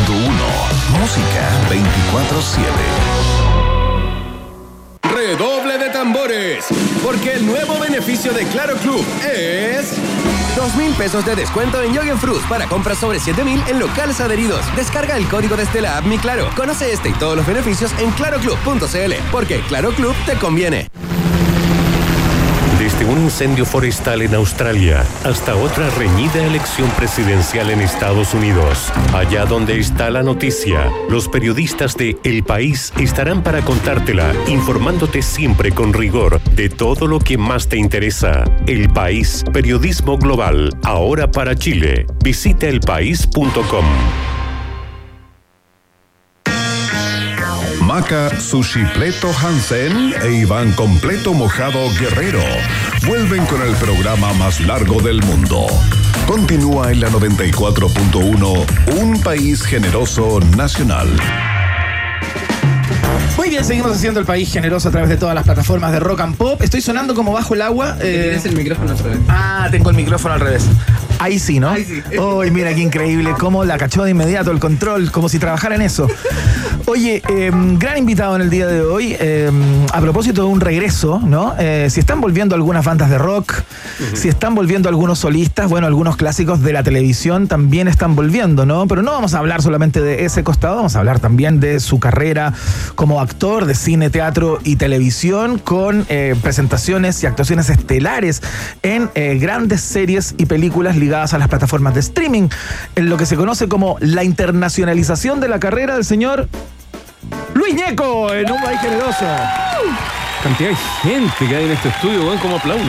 Música 24-7. Redoble de tambores, porque el nuevo beneficio de Claro Club es... 2 mil pesos de descuento en Yogen Fruits para compras sobre 7 mil en locales adheridos. Descarga el código desde la app Mi Claro. Conoce este y todos los beneficios en claroclub.cl, porque Claro Club te conviene. Desde un incendio forestal en Australia hasta otra reñida elección presidencial en Estados Unidos. Allá donde está la noticia, los periodistas de El País estarán para contártela, informándote siempre con rigor de todo lo que más te interesa. El País, periodismo global, ahora para Chile. Visita elpaís.com. Maca Sushi Pleto Hansen e Iván Completo Mojado Guerrero vuelven con el programa más largo del mundo. Continúa en la 94.1 Un País Generoso Nacional. Muy bien, seguimos haciendo el país generoso a través de todas las plataformas de rock and pop. Estoy sonando como bajo el agua. eh, Tienes el micrófono otra vez. Ah, tengo el micrófono al revés. Ahí sí, ¿no? Ahí sí. Uy, mira qué increíble. Cómo la cachó de inmediato el control, como si trabajara en eso. Oye, eh, gran invitado en el día de hoy. eh, a propósito de un regreso, ¿no? Eh, si están volviendo algunas bandas de rock, si están volviendo algunos solistas, bueno, algunos clásicos de la televisión también están volviendo, ¿no? Pero no vamos a hablar solamente de ese costado, vamos a hablar también de su carrera como actor de cine, teatro y televisión, con eh, presentaciones y actuaciones estelares en eh, grandes series y películas ligadas a las plataformas de streaming, en lo que se conoce como la internacionalización de la carrera del señor Luis Ñeco en un país generoso. Cantidad de gente que hay en este estudio, weón, cómo aplauden.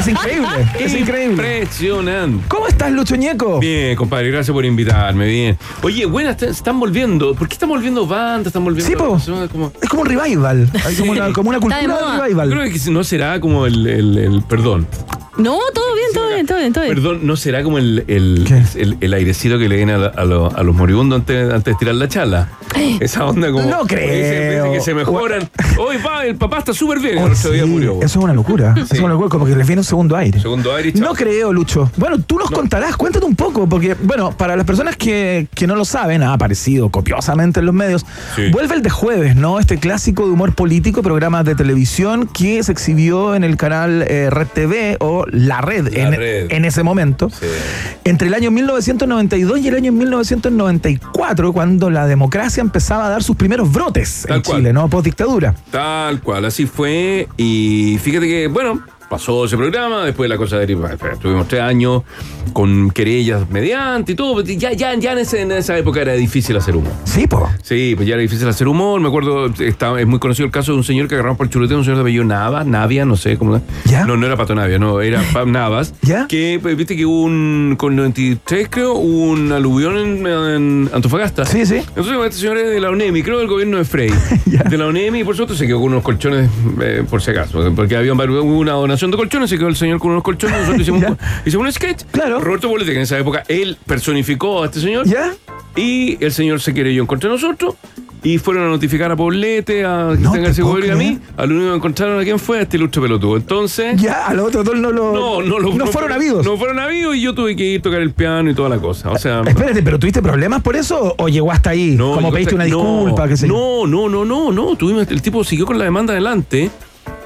Es increíble, es increíble. Impresionante. ¿Cómo estás, Lucho Ñeco? Bien, compadre, gracias por invitarme, bien. Oye, buenas, est- están volviendo. ¿Por qué están volviendo bandas? Están volviendo. Sí, po. como- Es como un revival. Hay como, una, como una Está cultura de de, moda. revival. Creo que si no será como el, el- el- perdón. No, todo todo bien, todo bien, todo bien. Perdón, no será como el, el, el- el airecito que le den a, la- a lo- a los moribundos antes, antes de tirar la chala. Esa onda como. No creo. Dicen, dicen que se mejoran. Hoy va, el papá está súper bien. Oh, el otro día murió. Eso es una locura. Eso es una locura, como que les viene un segundo aire. Segundo aire y chao. No creo, Lucho. Bueno, tú nos contarás, cuéntate un poco, porque, bueno, para las personas que, que no lo saben, ha aparecido copiosamente en los medios, Sí. vuelve el de jueves, ¿no? Este clásico de humor político, programa de televisión que se exhibió en el canal eh, Red TV o La Red, La en, Red. en ese momento, entre el año 1992 y el año 1994, cuando la democracia empezaba a dar sus primeros brotes Tal en cual. Chile, ¿no? Post dictadura. Tal cual, así fue. Y fíjate que, bueno, pasó ese programa, después la cosa de Tuvimos tres años con querellas mediante y todo. Ya, ya, ya en, ese- en esa época era difícil hacer humor. Sí, po. Sí, pues ya era difícil hacer humor. Me acuerdo, está, es muy conocido el caso de un señor que agarramos por el chuleteo, un señor de apellido Navas, Navia, no sé cómo. ¿Ya? No, no era Pato Navia, no, era Pa- Navas. ¿Ya? Que, pues, viste que hubo un, con 93 creo, un aluvión en, en Antofagasta. Sí, sí. Entonces, este señor es de la UNEMI, creo del gobierno de Frey. De la UNEMI, y por supuesto se quedó con unos colchones, eh, por si acaso, porque había una donación de colchones, se quedó el señor con unos colchones, nosotros hicimos, un- hicimos un sketch. Claro. Roberto Bolete, que en esa época él personificó a este señor. ¿Ya? Y el señor se querelló contra nosotros. Y fueron a notificar a Poblete, a No Cristian García Guerrero y a mí. Al único que encontraron a quién fue a este ilustre pelotudo. Entonces. Ya, a los otros dos no lo. No, no, lo- no fueron habidos. No fueron habidos y yo tuve que ir a tocar el piano y toda la cosa. O sea. Espérate, ¿pero tuviste problemas por eso o llegó hasta ahí? No, como pediste una hasta- no, disculpa, qué sé yo? No, no, no, no, no. Tuvimos, el tipo siguió con la demanda adelante.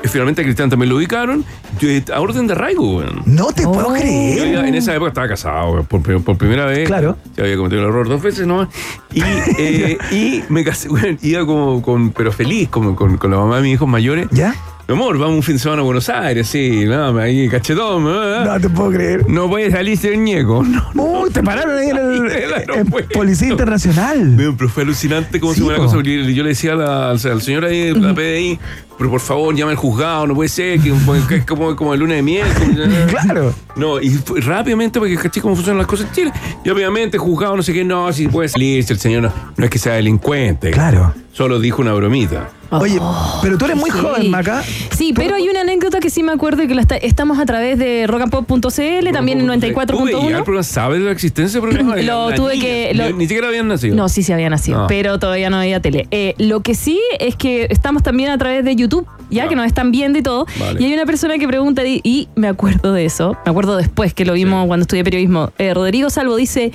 Y finalmente a Cristian también lo ubicaron. Yo, eh, a orden de arraigo, weón. No te puedo Oh. Yo creer. ya en esa época estaba casado, weón, por, pri- por primera vez. Claro. Ya había cometido el error dos veces nomás. Y, eh, y me casé, weón, iba como con, pero feliz, como con, con la mamá de mis hijos mayores. ¿Ya? Mi amor, vamos un fin de semana a Buenos Aires, sí, no, ahí cachetón. ¿eh? No te puedo creer. No puede salirse el ñeco. No, Uy, te pararon ahí en, el, En. Policía Internacional. Pero pero fue alucinante cómo Sí, se fue la cosa. porque Yo le decía a la- al, al señor ahí, de la PDI, pero por favor, llame al juzgado, no puede ser, que, que es como, como el lunes de miel. como- Claro. No, y fue rápidamente, porque caché cómo funcionan las cosas en Chile. Y obviamente, juzgado, no sé qué, no, si puede salir, si el señor no, no es que sea delincuente. Claro. Solo dijo una bromita. Oye, pero tú eres muy Sí. joven, Maca. Sí, pero hay una anécdota que sí me acuerdo y que la está- estamos a través de rockandpop.cl, también en ¿Tú veías el 94.1. programa? ¿Sabes de la existencia del programa? Lo La tuve niña, que- Ni, lo- ni siquiera habían nacido. No, sí se había nacido, Ah. pero todavía no había tele. Eh, lo que sí es que estamos también a través de YouTube, ya Ah. que nos están viendo y todo. Vale. Y hay una persona que pregunta, y, y me acuerdo de eso, me acuerdo después que lo vimos cuando estudié periodismo. Eh, Rodrigo Salvo dice,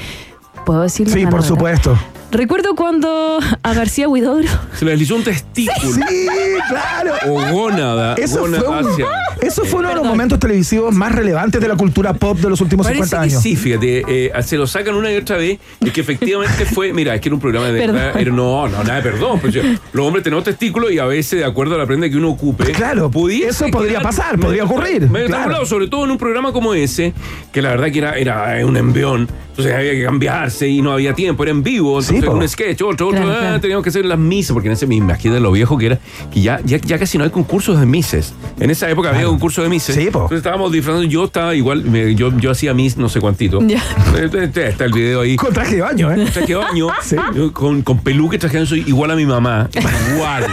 ¿puedo decirlo? Sí, por supuesto. Recuerdo cuando a García Huidobro Se le deslizó un testículo. Sí, claro. O gónada. Eso fue, gónada un- hacia- eso fue uno de los momentos televisivos más relevantes de la cultura pop de los últimos Parece 50 que años. sí, fíjate, eh, se lo sacan una y otra vez, es que efectivamente fue, mira, es que era un programa de era- no, no, nada de perdón, pues, yo- los hombres tenemos testículos y a veces, de acuerdo a la prenda que uno ocupe, Claro, pudiese eso podría quedar pasar, medio- podría ocurrir, medio claro. tabulado, sobre todo en un programa como ese, que la verdad que era, era un envión, entonces había que cambiarse y no había tiempo, era en vivo, Sí, entonces po. un sketch, otro, otro, Claro, ah, teníamos que hacer las misas, porque en ese me imagino lo viejo que era, que ya, ya, ya casi no hay concursos de mises. En esa época había concursos de mises. Sí, po. Entonces estábamos disfrazando, yo estaba igual, me- yo, yo hacía mis no sé cuantito. Ya. Este- Está el video ahí. Con traje de baño, ¿eh? Traje de baño, yo con, con peluque, traje de baño, soy igual a mi mamá. Igual.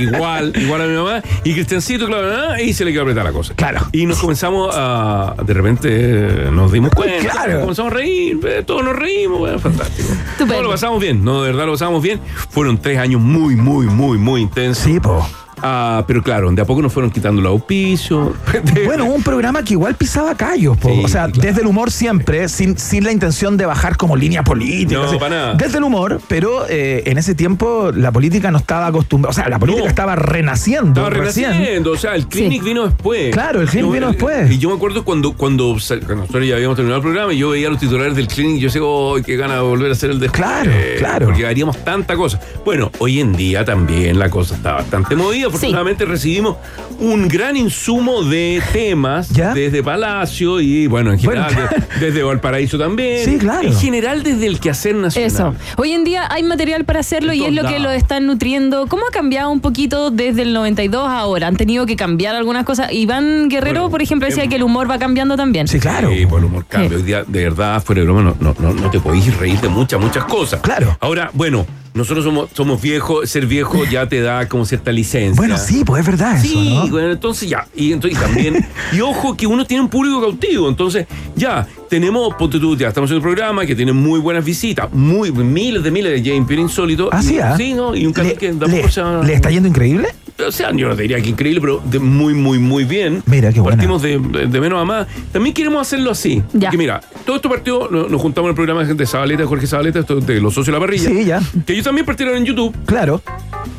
igual, igual a mi mamá. Y Cristiancito, claro, ah, y se le quedó apretar la cosa. Claro. Y nos comenzamos a. De repente eh, nos dimos cuenta. Claro. Comenzamos a reír, eh, todos nos reímos, bueno, fantástico. Estupendo. Todos lo pasamos bien, no, de verdad lo pasamos bien. Fueron tres años muy, muy, muy, muy intensos. Sí, po. Ah, pero claro, de a poco nos fueron quitando los auspicios. Bueno, un programa que igual pisaba callos. Sí, o sea, claro. desde el humor siempre, sin, sin la intención de bajar como línea política. No, así. para nada. Desde el humor, pero eh, en ese tiempo la política no estaba acostumbrada, o sea, la política No. estaba renaciendo. Estaba recién. renaciendo, o sea, el clinic Sí. vino después. Claro, el clinic vino después. Y yo me acuerdo cuando, cuando, nosotros ya habíamos terminado el programa y yo veía a los titulares del clinic y yo decía, oh, qué gana de volver a hacer el después. Claro, claro. Porque haríamos tanta cosa. Bueno, hoy en día también la cosa está bastante movida. Afortunadamente recibimos un gran insumo de temas ¿Ya? desde Palacio y, bueno, en general, Bueno, de- desde Valparaíso también. Sí, claro. En general, desde el quehacer nacional. Eso. Hoy en día hay material para hacerlo y es lo que lo están nutriendo. ¿Cómo ha cambiado un poquito desde el 92 a ahora? Han tenido que cambiar algunas cosas. Iván Guerrero, Bueno, por ejemplo, decía em- que el humor va cambiando también. Sí, claro. Sí, por el humor cambia. Sí. Hoy día, de verdad, fuera de broma, no, no, no, no te podéis reír de muchas, muchas cosas. Claro. Ahora, bueno, nosotros somos, somos viejos, ser viejo ya te da como cierta licencia. Bueno, sí, pues es verdad Sí, eso, ¿no? bueno, entonces ya. Y, entonces, y también, y ojo que uno tiene un público cautivo. Entonces, ya, tenemos, ponte tú, ya estamos en un programa que tiene muy buenas visitas, muy, miles de miles de James Pierre Insólito. Ah, sí, ¿ah? Sí, ¿no? Y un canal ¿Le, que da le- le está yendo increíble? O sea, yo no te diría que increíble, pero de muy, muy, muy bien. Mira, qué buena. Partimos de, de- de menos a más. También queremos hacerlo así. Ya. Porque mira, todo esto partió, nos, nos juntamos en el programa de Zabaleta, Jorge Zabaleta, esto de los socios de la parrilla. Sí, ya. Que ellos también partieron en YouTube. Claro.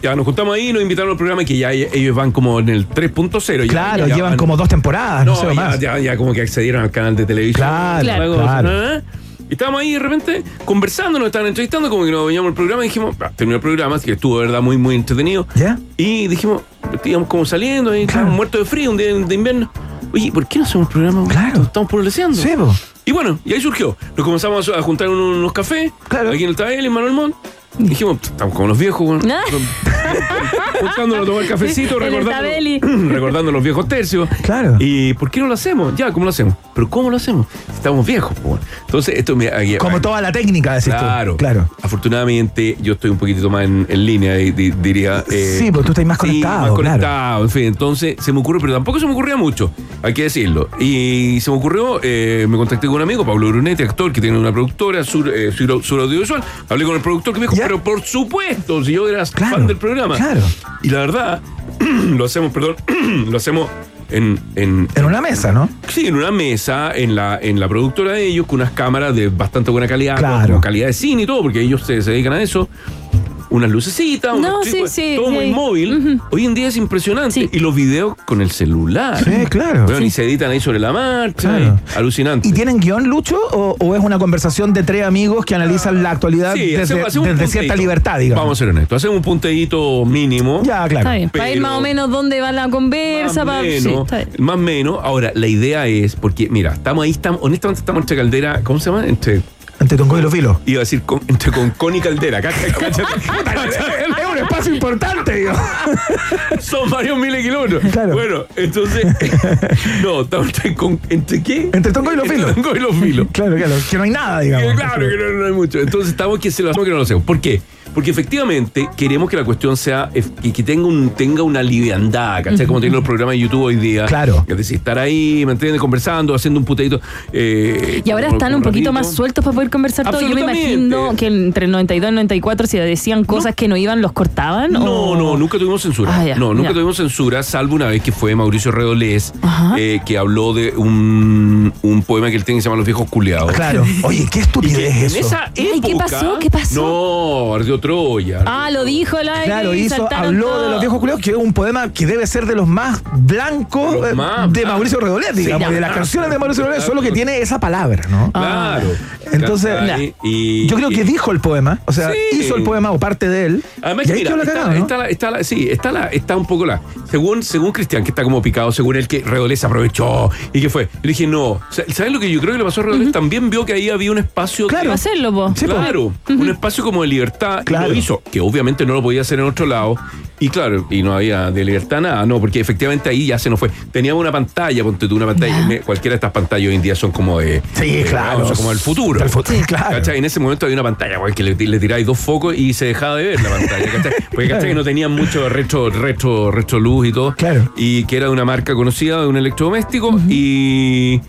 Ya nos juntamos ahí, nos invitaron al programa que ya ellos van como en el 3.0. ya- Claro, ya llevan van- como dos temporadas, no, no, sé ya, más. ya, ya como que accedieron al canal de televisión. Claro, Claro. Claro. Y estábamos ahí de repente conversando, nos estaban entrevistando, como que nos veníamos el programa y dijimos, ah, terminó el programa, así que estuvo de verdad muy, muy entretenido. ¿Ya? Y dijimos, íbamos como saliendo, y estábamos muertos de frío un día de invierno. Oye, ¿por qué no hacemos el programa? Claro. Estamos pololeando. Sí, po. Y bueno, y ahí surgió. Nos comenzamos a juntar unos, unos cafés, Claro. aquí en el Tabel, en Manuel Montt. Dijimos, estamos como los viejos, bueno, Ah. juntándonos a tomar cafecito, recordando, los viejos tercios. Claro. ¿Y por qué no lo hacemos? Ya, ¿cómo lo hacemos? ¿Pero cómo lo hacemos? Estamos viejos, bueno. Entonces, esto me... aquí- Como toda la técnica, decís tú. Claro. Claro. Afortunadamente, yo estoy un poquito más en, en línea, y, di- diría. eh, Sí, porque tú estás más sí, conectado, más claro. conectado, en fin. Entonces, se me ocurre, pero tampoco se me ocurría mucho, hay que decirlo. Y se me ocurrió, eh, me contacté con un amigo, Pablo Brunetti, actor, que tiene una productora, sur, eh, sur, Sur audiovisual. Hablé con el productor que me dijo, Ya. Pero por supuesto, si yo era Claro, fan del programa. claro. Y la verdad, lo hacemos, perdón, lo hacemos en, en, En una mesa, ¿no? Sí, en una mesa, en la, en la productora de ellos, con unas cámaras de bastante buena calidad, Claro. con calidad de cine y todo, porque ellos se, se dedican a eso. Unas lucecitas, unos No, sí, trípodes, sí, todo sí. muy móvil. Hoy en día es impresionante. Y los videos con el celular. Sí, claro. Bueno, Sí. Y se editan ahí sobre la marcha. Claro. y- alucinante. ¿Y tienen guion, Lucho? ¿O, o es una conversación de tres amigos que analizan la actualidad Sí, desde, hacemos- hacemos un desde cierta libertad, digamos? Vamos a ser honestos. Hacemos un punteíto mínimo. Ya, claro. Está bien. Para ir más o menos dónde va la conversa. Más menos, más menos. Ahora, la idea es, porque, mira, estamos ahí, estamos, honestamente estamos entre caldera, ¿cómo se llama? Entre. Entre Tongo y los filos. Iba a decir con- entre Concón y Caldera. Es un espacio importante, digo. Son varios miles de kilómetros. Claro. Bueno, entonces. no, estamos entre, con- ¿entre qué? Entre Tongo y los Entre filos. Tongo y los filos. Claro, claro. Que no hay nada, digamos. Que Claro que no, no hay mucho. Entonces estamos que se lo hacemos que no lo hacemos. ¿Por qué? Porque efectivamente queremos que la cuestión sea ef- que, que tenga un tenga una liviandad, ¿cachai? Como tienen los programas de YouTube hoy día. Claro. Es decir, estar ahí, ¿me entiendes? Conversando, haciendo un putadito. eh, Y ahora están un poquito ratito. más sueltos para poder conversar todo. Yo me imagino que entre el 92 y el 94, si decían cosas que no iban, los cortaban. No, o- no, nunca tuvimos censura. Ah, ya, no, nunca ya. tuvimos censura, salvo una vez que fue Mauricio Redolés, eh, que habló de un, un poema que él tiene que se llama Los viejos culiados. Claro. Oye, qué estupidez En eso. esa época. Ay, ¿qué pasó? ¿Qué pasó? No, ardió Troya. Ah, lo dijo el aire. Claro, hizo, habló de los viejos culiados, que es un poema que debe ser de los más blancos Los eh, más de. Mauricio Redolés, digamos, Sí, de las canciones de Mauricio Claro. solo que tiene esa palabra, ¿no? Claro. Entonces, y, Yo creo que y- dijo el poema, o sea, Sí. hizo el poema o parte de él. Además, y mira, está, cagada, ¿no? está la- está la- sí, está, la, está un poco la. Según, según Cristian, que está como picado, según él que Redolés aprovechó y que fue. Yo le dije, no. ¿Sabes lo que yo creo que le pasó a Redolés? También vio que ahí había un espacio. Claro. de- hacerlo, po. Claro, un espacio como de libertad. Claro. Y lo hizo, que obviamente no lo podía hacer en otro lado. Y claro, y no había de libertad nada, no, porque efectivamente ahí ya se nos fue. Teníamos una pantalla, ponte tú una pantalla. Cualquiera de estas pantallas hoy en día son como de. Sí, de- claro. son como el futuro. Del futuro, claro. ¿Cachai? En ese momento había una pantalla, güey, que le, le tiráis dos focos y se dejaba de ver la pantalla, ¿cachai? Porque ¿cachai? que no tenían mucho retro, retro, retro luz y todo. Claro. Y que era de una marca conocida, de un electrodoméstico, y,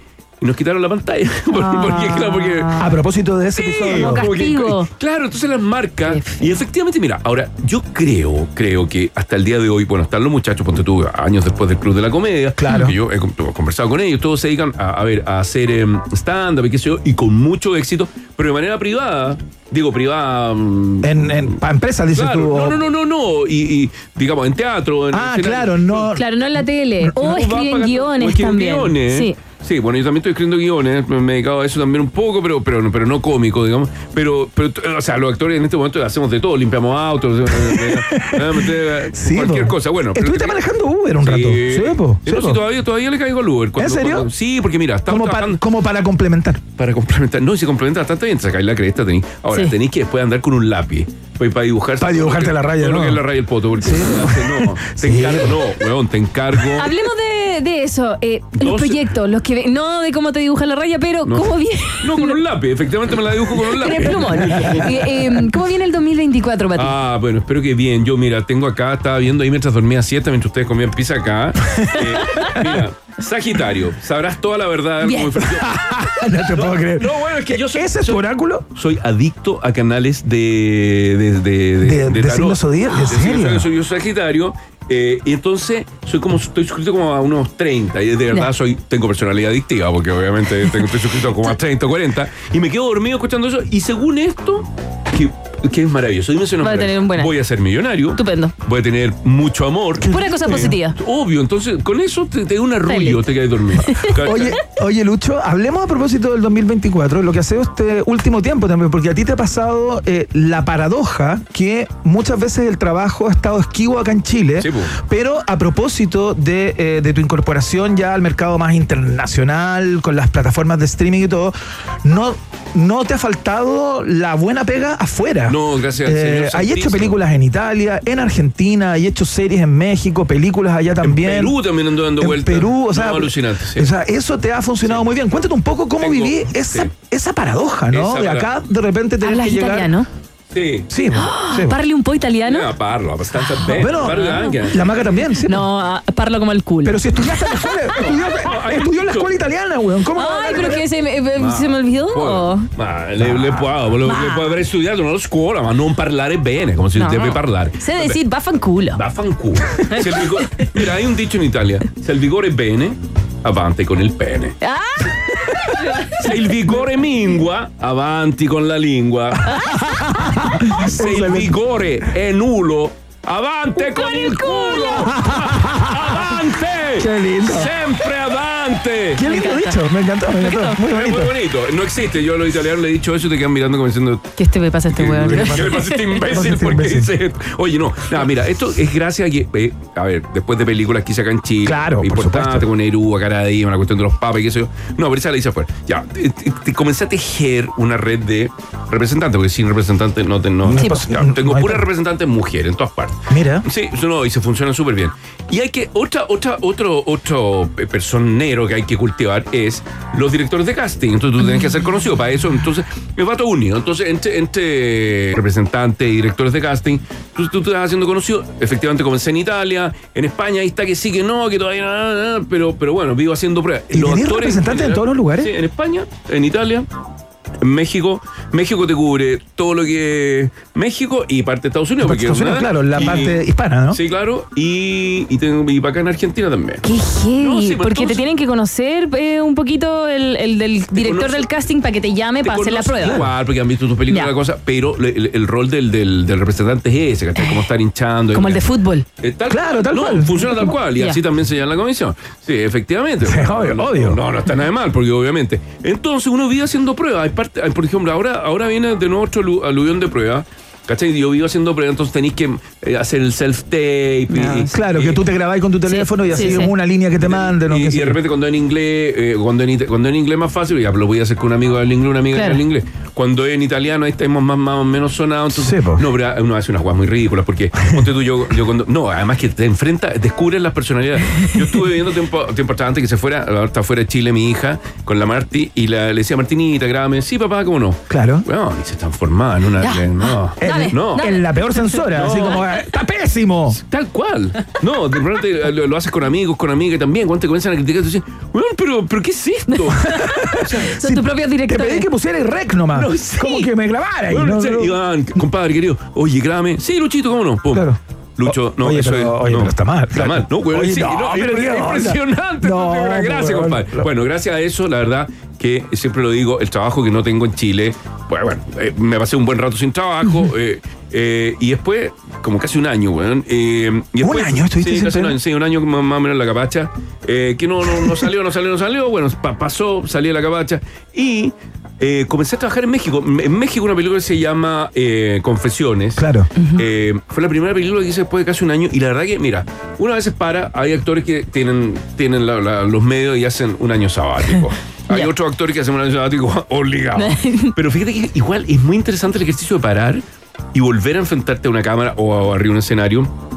y nos quitaron la pantalla. porque, porque, claro, porque A propósito de ese Sí, episodio. Como que- claro, entonces las marcas. Y efectivamente, mira, ahora yo creo, creo que hasta el día de hoy, bueno, están los muchachos, ponte tú, años después del Club de la Comedia. Claro. Que yo he con- conversado con ellos, todos se dedican a, a ver, a hacer em, stand-up y qué sé yo, y con mucho éxito, pero de manera privada. Digo, privada. mm, En, en, para empresas, dices claro, tú. no, o- no, no, no, no. Y, y, digamos, en teatro. En Ah, escenario. claro, no. Claro, no en la tele. O No escriben o guiones escriben también. guiones. Sí. Sí, bueno, yo también estoy escribiendo guiones, me he dedicado a eso también un poco, pero, pero, pero no cómico, digamos. Pero, pero, o sea, los actores en este momento hacemos de todo, limpiamos autos, eh, eh, Sí, cualquier po. cosa. Bueno, pero- Estuviste manejando Uber un Sí. rato. Sí, po. Sí, todavía, todavía le caigo al Uber. Cuando- serio? cuando- sí, porque mira, estamos Como para, trabajando como para complementar. para complementar. No, y si complementa bastante bien, sacáis la cresta, tenéis. Ahora, Sí. tenéis que después andar con un lápiz. Pues para dibujar. Para dibujarte la raya, todo ¿no? lo que es la raya del poto, porque no, te Sí. encargo, no, weón, te encargo. Hablemos de, de eso. eh, los proyectos, los que no de cómo te dibuja la raya, pero No. cómo viene. No, con un lápiz, efectivamente me la dibujo con un lápiz. Con el plumón. Eh, eh, ¿Cómo viene el 2024 para ti? Ah, bueno, espero que bien. Yo, mira, tengo acá, estaba viendo ahí mientras dormía siesta, mientras ustedes comían pizza acá. Eh, mira, Sagitario, sabrás toda la verdad. Bien. como no te puedo creer. No, bueno, es que yo soy, ¿Ese es tu oráculo? soy adicto a canales de. de, de, De- de tarot. signo zodiacal, ¿en serio? zodiacal, Soy yo Sagitario. Eh, y entonces soy como estoy suscrito como a unos 30 y de verdad soy tengo personalidad adictiva porque obviamente tengo, estoy suscrito como a 30 o 40 y me quedo dormido escuchando eso y según esto que, es maravilloso dime si no es Va a tener maravilloso. un buen año. voy a ser millonario Estupendo. voy a tener mucho amor Pura cosa positiva. obvio entonces con eso te, te da un arrullo te quedas dormido Oye, oye, Lucho, hablemos a propósito del 2024, lo que ha sido este último tiempo también, porque a ti te ha pasado eh, la paradoja que muchas veces el trabajo ha estado esquivo acá en Chile, Sí, po. pero a propósito de, eh, de tu incorporación ya al mercado más internacional, con las plataformas de streaming y todo, no, no te ha faltado la buena pega afuera. No, gracias al Eh, Señor Hay hecho películas en Italia, en Argentina, hay hecho series en México, películas allá también. en Perú también ando dando en vueltas Perú, o sea, No, alucinante sí. o sea, eso te ha funcionado muy bien. Cuéntate un poco cómo Tengo- viví esa, sí. esa paradoja, ¿no? Esa de acá de repente ¿Hablas que llegar. italiano? sí sí, po. ¿Parle un po' italiano? Ah, parlo abbastanza bene Bueno, parlo anche. la maga también, sí. po. No, ah, parlo como el culo. Pero si estudiaste en la escuela, estudió, estudió en la escuela italiana, weón. ¿Cómo Ay, pero que se me, se me olvidó. Poi- Ma le, le può, le, le può aver studiato nella scuola, ma non parlare bene, come si No. deve parlare. Sé Vabbè, decir vaffanculo. Vaffanculo. Se il vigore- Mira, hai un dicho in Italia: se il vigore è bene, avanti con il pene. Ah, Se il vigore mingua, avanti con la lingua. Se il vigore è nulo, avante con il culo! ¡Avante! Qué lindo. ¡Siempre avante! Qué lindo dicho, me encantó, me encantó. Muy Es bonito. muy bonito. No existe. Yo a los italianos le he dicho eso y te quedan mirando como diciendo. ¿Qué este me pasa a este weón? ¿Qué le pasa a este imbécil? este Porque dice esto? Oye, no. Nada, mira, esto es gracias a que. eh, a ver, después de películas que hice acá en Chile. Claro, por importante, supuesto. con Nerúa, Caradima, la cuestión de los papas y qué sé yo. No, pero esa la hice afuera. Ya. Te, te- te comencé a tejer una red de representantes, porque sin representantes no, te, no, Sí, no- pues, ya, no Tengo hay puras representantes mujeres en todas partes. Mira. Sí, eso no, y se funciona súper bien. Y hay que, otra, otra, otro, otro eh, personero que hay que cultivar es los directores de casting. Entonces tú tienes que ser conocido para eso. Entonces, me va todo unido. Entonces, entre, entre representantes y directores de casting, tú, tú te vas haciendo conocido. Efectivamente, comencé en Italia, en España, ahí está que sí, que no, que todavía no, pero, pero bueno, vivo haciendo pruebas. ¿Y tenés representantes en todos los lugares? Sí, en España, en Italia. En México, México te cubre todo lo que México y parte de Estados Unidos. Parte Estados Unidos, claro, la y- parte hispana, ¿no? Sí, claro. Y, y, tengo- y para acá en Argentina también. Qué heavy, No, sí, pues, porque te tienen que conocer eh, un poquito el, el del director conoce- del casting para que te llame Te para hacer la prueba. Igual, porque han visto tus películas y la cosa, pero le- el, el rol del, del, del representante es ese, ¿cachai? Como estar hinchando. Como el de fútbol. Eh, tal Claro, tal no, cual. funciona tal cual. Y así también se llama la comisión. Sí, efectivamente. Sí, obvio, no, obvio. No, no está nada de mal, porque obviamente. Entonces uno vive haciendo pruebas. Parte, por ejemplo, ahora, ahora viene de nuevo otro alu- aluvión de pruebas. ¿Cachai? Yo vivo haciendo pruebas, entonces tenéis que eh, hacer el self-tape. Ah, claro, y- que tú te grabáis con tu teléfono y así sí, sí. una línea que te manden. y, y de repente cuando en inglés, eh, cuando, en, cuando en inglés es más fácil, ya lo voy a hacer con un amigo del inglés, una amiga Claro. del inglés. Cuando en italiano ahí estamos más, más o menos sonados. Entonces, no, pero uno hace unas guas muy ridículas porque ponte tú, yo, yo cuando. No, además que te enfrentas, descubres las personalidades. Yo estuve viviendo tiempo, tiempo atrás antes que se fuera, ahora está fuera de Chile mi hija, con la Marti, y la- le decía Martinita, grábame, sí papá, ¿cómo no? Claro. Bueno, y se transformaba en una. Ya. no. En, Dale, no. dale. en la peor censora, así como, ¡está pésimo! Tal cual. No, de repente lo, lo haces con amigos, con amigas también. Cuando te comienzan a criticar, tú dices, bueno, pero, pero ¿qué es esto? Son tus propios Te pedí que pusiera el rec nomás. No, sí. Como que me grabara. ahí, Bueno, ¿no? sí, No, no. Iván, compadre querido, oye, grábame. Sí, Luchito, ¿cómo no? Pum. Claro. Lucho, no, Oye, eso pero- es. oye, no. pero está mal, Está mal, no, güey. Oye, sí, no, no, pero es impresionante. No, gracias, compadre. Bueno, gracias a eso, la verdad que siempre lo digo, el trabajo que no tengo en Chile, bueno, bueno eh, me pasé un buen rato sin trabajo. eh, eh, y después, como casi un año, weón. y después- año estuviste sí, casi un año, sí, un año más, más o menos en la capacha. que no, no, no salió, no salió, no salió. Bueno, pa- pasó, salí de la capacha. Y eh, comencé a trabajar en México. En México una película que se llama eh, Confesiones. Claro. Eh, fue la primera película que hice después de casi un año y la verdad que, mira, una vez para, hay actores que tienen, tienen la- la- los medios y hacen un año sabático. Hay otros actores que hacen un año sabático obligado. Pero fíjate que igual es muy interesante el ejercicio de parar y volver a enfrentarte a una cámara o a, arriba de un escenario.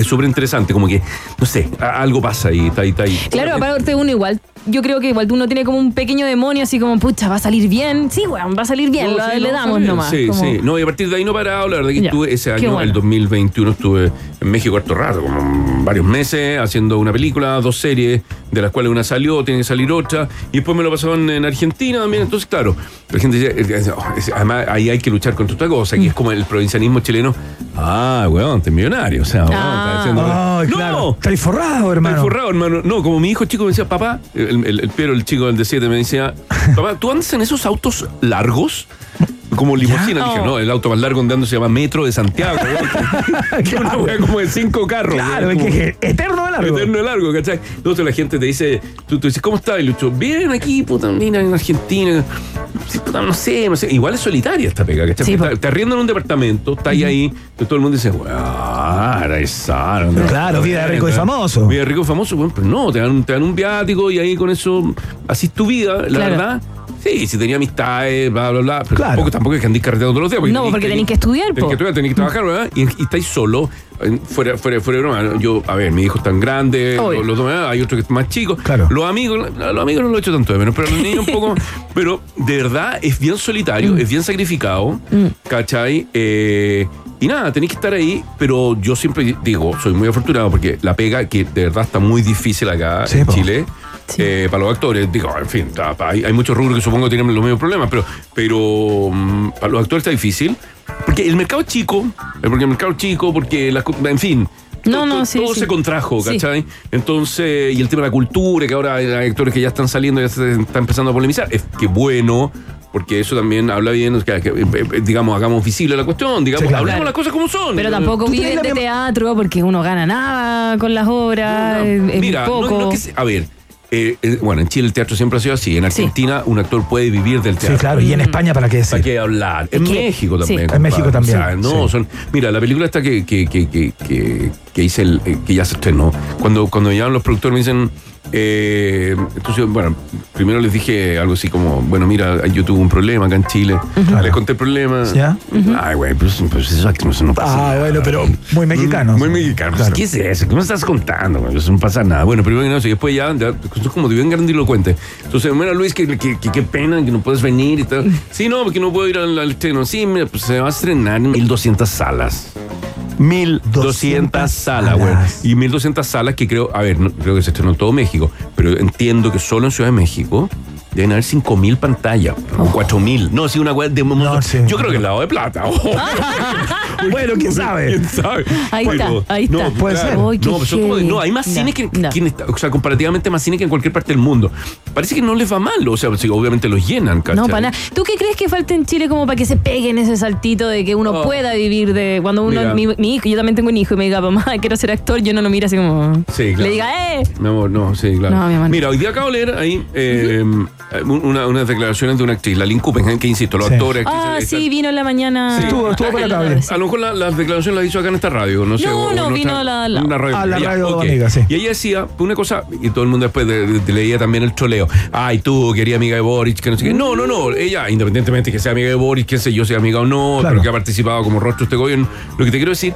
Es súper interesante, como que, no sé, algo pasa ahí, está ahí, está ahí. Claro, aparte uno igual, yo creo que igual uno tiene como un pequeño demonio así como, pucha, va a salir bien. Sí, weón, va a salir bien, No, lo- sí, le no, damos bien. nomás. Sí, como- sí. No, y a partir de ahí no he parado. La verdad que Ya. estuve ese año, bueno. el 2021, estuve en México harto rato, como varios meses, haciendo una película, dos series, de las cuales una salió, tiene que salir otra. Y después me lo pasaron en Argentina también. Entonces, claro, la gente dice, eh, oh, es- además ahí hay que luchar contra otra cosa, Mm. que es como el provincianismo chileno. Ah, weón, te millonario. O sea, weón, Ah. está diciendo. ¡No! claro. Forrado, hermano. Estoy forrado, hermano. No, como mi hijo chico me decía, papá, el, el, el chico del de 7, me decía, papá, ¿tú andas en esos autos largos? Como limusina. Dije, no, el auto más largo andando se llama Metro de Santiago. Que una wea como de cinco carros. Claro, es que eterno de largo. Eterno de largo, ¿cachai? Entonces la gente te dice, tú, tú dices, ¿cómo estás? Y Lucho, bien aquí, puta, mira, en Argentina. Sí, puta, no sé, no sé. Igual es solitaria esta pega, ¿cachai? Sí, te, te arriendan en un departamento, estás ahí, ahí, y todo el mundo dice, era esa. Claro, vida de rico y famoso. Vida de rico y famoso, bueno, pero no, te dan, te dan un viático y ahí con eso así es tu vida, la Claro. verdad. Sí, si tenía amistades, bla, bla, bla. Pero Claro. tampoco, tampoco es que andís carreteando todos los días. No, porque tenés que estudiar, Tenés po. que estudiar, tenés que trabajar, ¿verdad? Y, y estáis solo, fuera, fuera, fuera de broma. Yo, a ver, mis hijos están grandes, Obvio. los, los dos, ¿verdad? hay otro que es más chico. Claro. Los amigos, los amigos no lo he hecho tanto de menos, pero los niños un poco. Pero de verdad es bien solitario, es bien sacrificado, ¿cachai? Eh, y nada, tenéis que estar ahí, pero yo siempre digo, soy muy afortunado porque la pega, que de verdad está muy difícil acá Sí, en po. Chile, Sí. eh, para los actores, digo, en fin, hay, hay muchos rubros que supongo que tienen los mismos problemas, pero, pero mm, para los actores está difícil, porque el mercado es chico, eh, porque el mercado es chico, porque, las co- en fin, No, to- no, to- sí, todo sí. se contrajo, Sí. ¿cachai? Entonces, y el tema de la cultura, que ahora hay actores que ya están saliendo, ya se está empezando a polemizar, es que bueno, porque eso también habla bien, que, que, eh, digamos, hagamos visible la cuestión, digamos, Sí, claro. hablemos las cosas como son. Pero tampoco ¿Tú tenés viven de teatro porque uno gana nada con las obras. es- es Mira, no- poco. no es que se- a ver, eh, eh, bueno, en Chile el teatro siempre ha sido así. En Argentina un actor puede vivir del teatro. Sí, claro. Y en España, ¿para qué ¿Para decir? qué hablar? En que- México sí. también. En compadre. México también, O sea, no, sí. son. Mira, la película esta que, que, que, que, que, que hice el, eh, que ya se estrenó. Cuando, cuando me llaman los productores me dicen. Eh, entonces, bueno, primero les dije algo así como, bueno, mira, yo tuve un problema acá en Chile. Les conté el problema. ¿Ya? Ay, güey, pues, pues eso no, no pasa. Ah, bueno, pero muy mexicano. Muy mexicano. Pues, Claro. ¿Qué es eso? ¿Qué me estás contando? güey? Eso no pasa nada. Bueno, primero que nada, y después ya, ya es como de bien grandilocuente. Entonces, mira, Luis, que- qué pena que no puedes venir y tal. Sí, no, porque no puedo ir al, al estreno. Sí, mira, pues se va a estrenar en 1200 salas. 1200 salas, güey. salas. Y 1200 salas que creo, a ver, no, creo que se estrenó en todo México, pero entiendo que solo en Ciudad de México deben haber 5000 pantallas, o 4000. No, sí, una web de No, sí. Yo creo que el lado de plata. Bueno, quién sabe. ¿Quién sabe? Ahí está, ahí no, está. puede ser. No, como de- no, hay más cine que, No, que o sea, comparativamente más cine que en cualquier parte del mundo. Parece que no les va mal, o sea, obviamente los llenan, ¿cachai? No, para nada. ¿Tú qué crees que falta en Chile como para que se peguen ese saltito de que uno Oh. pueda vivir de cuando uno, Mira. mi, mi hijo, yo también tengo un hijo y me diga, mamá, quiero ser actor, yo no lo miro así como. Sí, claro. Le diga, eh. Mi amor, no, sí, claro. No, mi amor. Mira, hoy día acabo de leer ahí eh, una- unas declaraciones de una actriz, la Lynn Kuppenheim, que insisto, los Sí. actores. Ah, actrices, sí, vino en la mañana. Sí. Estuvo- estuvo por acá, bien. A lo mejor la- las declaraciones las hizo acá en esta radio, no sé. No, o- no, vino otra- la- la- Una radio. Ah, la radio ok. amiga, sí. Y ella decía una cosa, y todo el mundo después de- de- leía también el troleo. Ay, tú, quería amiga de Boric, que no sé qué. No, no, no. Ella, independientemente que sea amiga de Boric, que sé yo, sea amiga o no, Claro. pero que ha participado como rostro de este gobierno. Lo que te quiero decir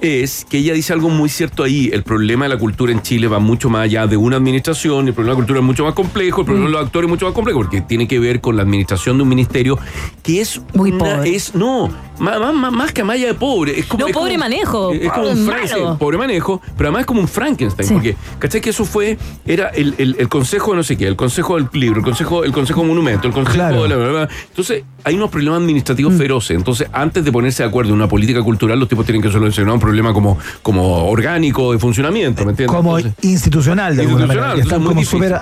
es que ella dice algo muy cierto ahí. El problema de la cultura en Chile va mucho más allá de una administración. El problema de la cultura es mucho más complejo. El problema de los actores es mucho más complejo porque tiene que ver con la administración de un ministerio que es Muy una- pobre. Es, no, más, más, más- más que amaya de pobre. Es como, No, es pobre como- manejo, Es, como un Fra- malo. sí, pobre manejo, pero además es como un Frankenstein. Sí. Porque, ¿cachai? Que eso fue, era el, el- el consejo de no sé qué, el consejo del libro, el consejo, el consejo monumento, el consejo Claro. de la. Entonces, hay unos problemas administrativos Mm. feroces. Entonces, antes de ponerse de acuerdo en una política cultural, los tipos tienen que solucionar un problema como, como orgánico de funcionamiento, ¿me entiendes? Como Entonces, institucional, de alguna Institucional, manera. Están como súper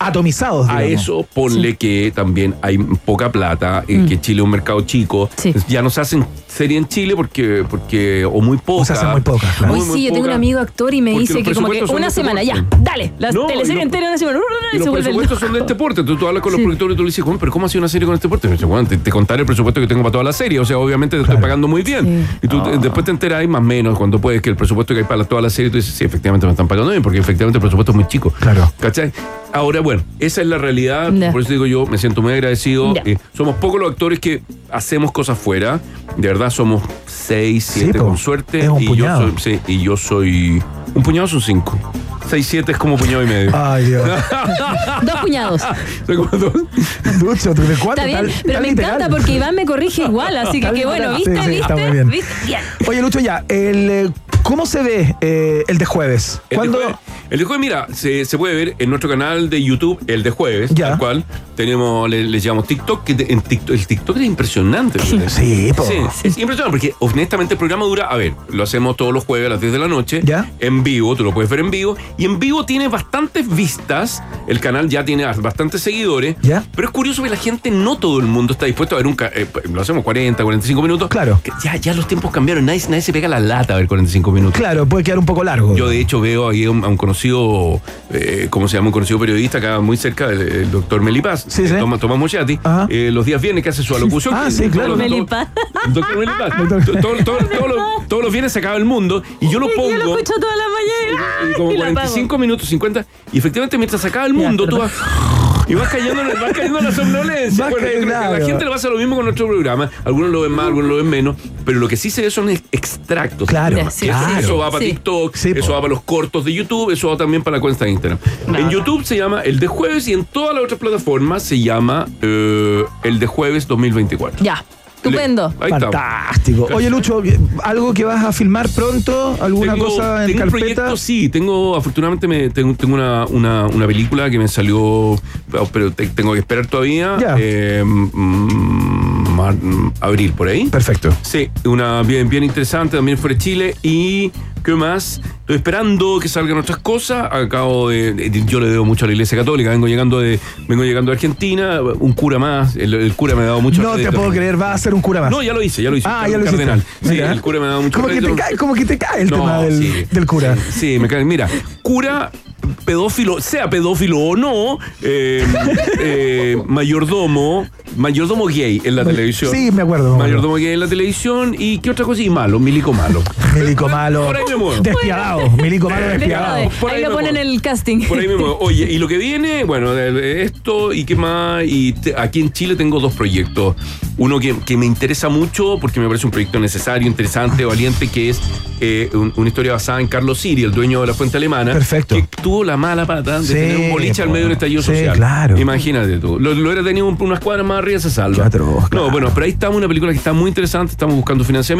a- atomizados. A digamos. eso ponle que también hay poca plata, eh, Mm. que Chile es un mercado chico. Sí. Ya no se hacen serie en Chile porque, porque o muy poca. O se hacen muy pocas, claro. Hoy muy sí, yo tengo un amigo actor y me dice que como que una este semana, ya, dale, la No, teleserie entera una semana, Y y los presupuestos son de este porte. Entonces tú hablas con los productores y tú le dices, "Juan, pero ¿cómo ha sido una serie con este porte? Y me dice, "Juan, te, te contaré el presupuesto que tengo para toda la serie. O sea, obviamente te Claro. estoy pagando muy bien. Sí. Y tú te- después te enteras más o menos cuando puedes que el presupuesto que hay para toda la serie, tú dices, sí, efectivamente me están pagando bien, porque efectivamente el presupuesto es muy chico. Claro. ¿Cachai? Ahora, bueno, esa es la realidad. Por eso digo yo, me siento muy agradecido. Eh, somos pocos los actores que hacemos cosas fuera. De verdad, somos seis, siete con suerte. Es un y puñado. yo soy, sí, y yo soy. Un puñado son cinco. Seis, siete es como puñado y medio. Ay, Dios. Dos puñados. Ducho, ¿tú de cuánto? Está bien, Tal- pero tal me literal. encanta porque Iván me corrige igual, así que qué bueno. ¿viste? Sí, sí, ¿Viste? está muy bien. ¿Viste? Bien. Oye, Lucho, ya, el, eh, ¿cómo se ve eh, el de jueves? El de, jueves, el de jueves, mira, se, se puede ver en nuestro canal de YouTube, el de jueves, Ya. tal cual. Tenemos, le, le llamamos TikTok, que te- en TikTok, el TikTok es impresionante. Sí, po. Sí, es impresionante porque honestamente el programa dura, a ver, lo hacemos todos los jueves a las 10 de la noche, Ya. en vivo, tú lo puedes ver en vivo, y en vivo tiene bastantes vistas, el canal ya tiene bastantes seguidores, Ya. pero es curioso que la gente, no todo el mundo está dispuesto a ver un, eh, lo hacemos 40, 45 minutos, Claro. ya, ya los tiempos cambiaron, nadie, nadie se pega la lata a ver 45 minutos. Claro, puede quedar un poco largo. Yo de hecho veo ahí a un, a un conocido, eh, ¿cómo se llama? Un conocido periodista acá muy cerca, el, el doctor Melipaz, Sí, sí. Tomás, Tomás Mochati, Ajá. eh, los días viernes que hace su alocución. Ah, sí, claro. Melipaz. El doctor Melipaz. To- todo- todo- todos los- viernes se acaba el mundo y yo lo Yo pongo. lo escucho toda la mañana. y como y apago. 45 minutos, 50. Y efectivamente, mientras se acaba el Ya, mundo, tú vas. Y vas cayendo, en- vas cayendo en la somnolencia. Bueno, yo creo que a cayendo. la gente le pasa lo mismo con nuestro programa. Algunos lo ven más, algunos lo ven menos. Pero lo que sí se ve son ex- extractos. Claro, sí, eso, claro. eso va para Sí. TikTok, Sí, eso po. va para los cortos de YouTube, eso va también para la cuenta de Instagram. En YouTube se llama El de Jueves y en todas las otras plataformas se llama eh, El de Jueves 2024. Ya, estupendo. Ahí. Fantástico. Oye, Lucho, ¿algo que vas a filmar pronto? ¿Alguna Tengo- cosa en tengo un carpeta? proyecto, sí, tengo, afortunadamente me, tengo, tengo una, una, una película que me salió, pero te- tengo que esperar todavía. Ya. eh, mm, mar- mm, abril, por ahí. Perfecto. Sí, una bien, bien interesante, también fuera de Chile. Y ¿Qué más? Estoy esperando que salgan otras cosas. Acabo de, Yo le debo mucho a la Iglesia Católica. Vengo llegando de, vengo llegando de Argentina. Un cura más. El, el cura me ha dado mucho No te puedo creer, va a ser un cura más. No, ya lo hice, ya lo hice. Ah, ya lo hiciste. cardenal. Sí, Mira. el cura me ha dado mucho Como que te cae, como que te cae el No, tema del, sí. del cura. Sí, me cae. Mira, cura, pedófilo, sea pedófilo o no, eh, eh, mayordomo, mayordomo gay en la televisión. Sí, me acuerdo. Mayordomo gay en la televisión y qué otra cosa y malo, milico malo. Milico malo. Por ahí me muevo. Despiadado. Milico malo despiadado. Ahí, Por ahí lo ponen en el casting. Por ahí me muevo. Oye, y lo que viene, bueno, esto y qué más. Y te- aquí en Chile tengo dos proyectos. Uno que, que me interesa mucho porque me parece un proyecto necesario, interesante, valiente, que es eh, un- una historia basada en Carlos Siri, el dueño de la fuente alemana. Perfecto. Que tuvo la mala pata de Sí, tener un boliche al medio del estallido Sí, social. claro. Imagínate tú. Lo, lo hubiera tenido un- unas cuadras más arriba, se salva. Claro. No, bueno, pero ahí estamos, una película que está muy interesante, estamos buscando financiamiento.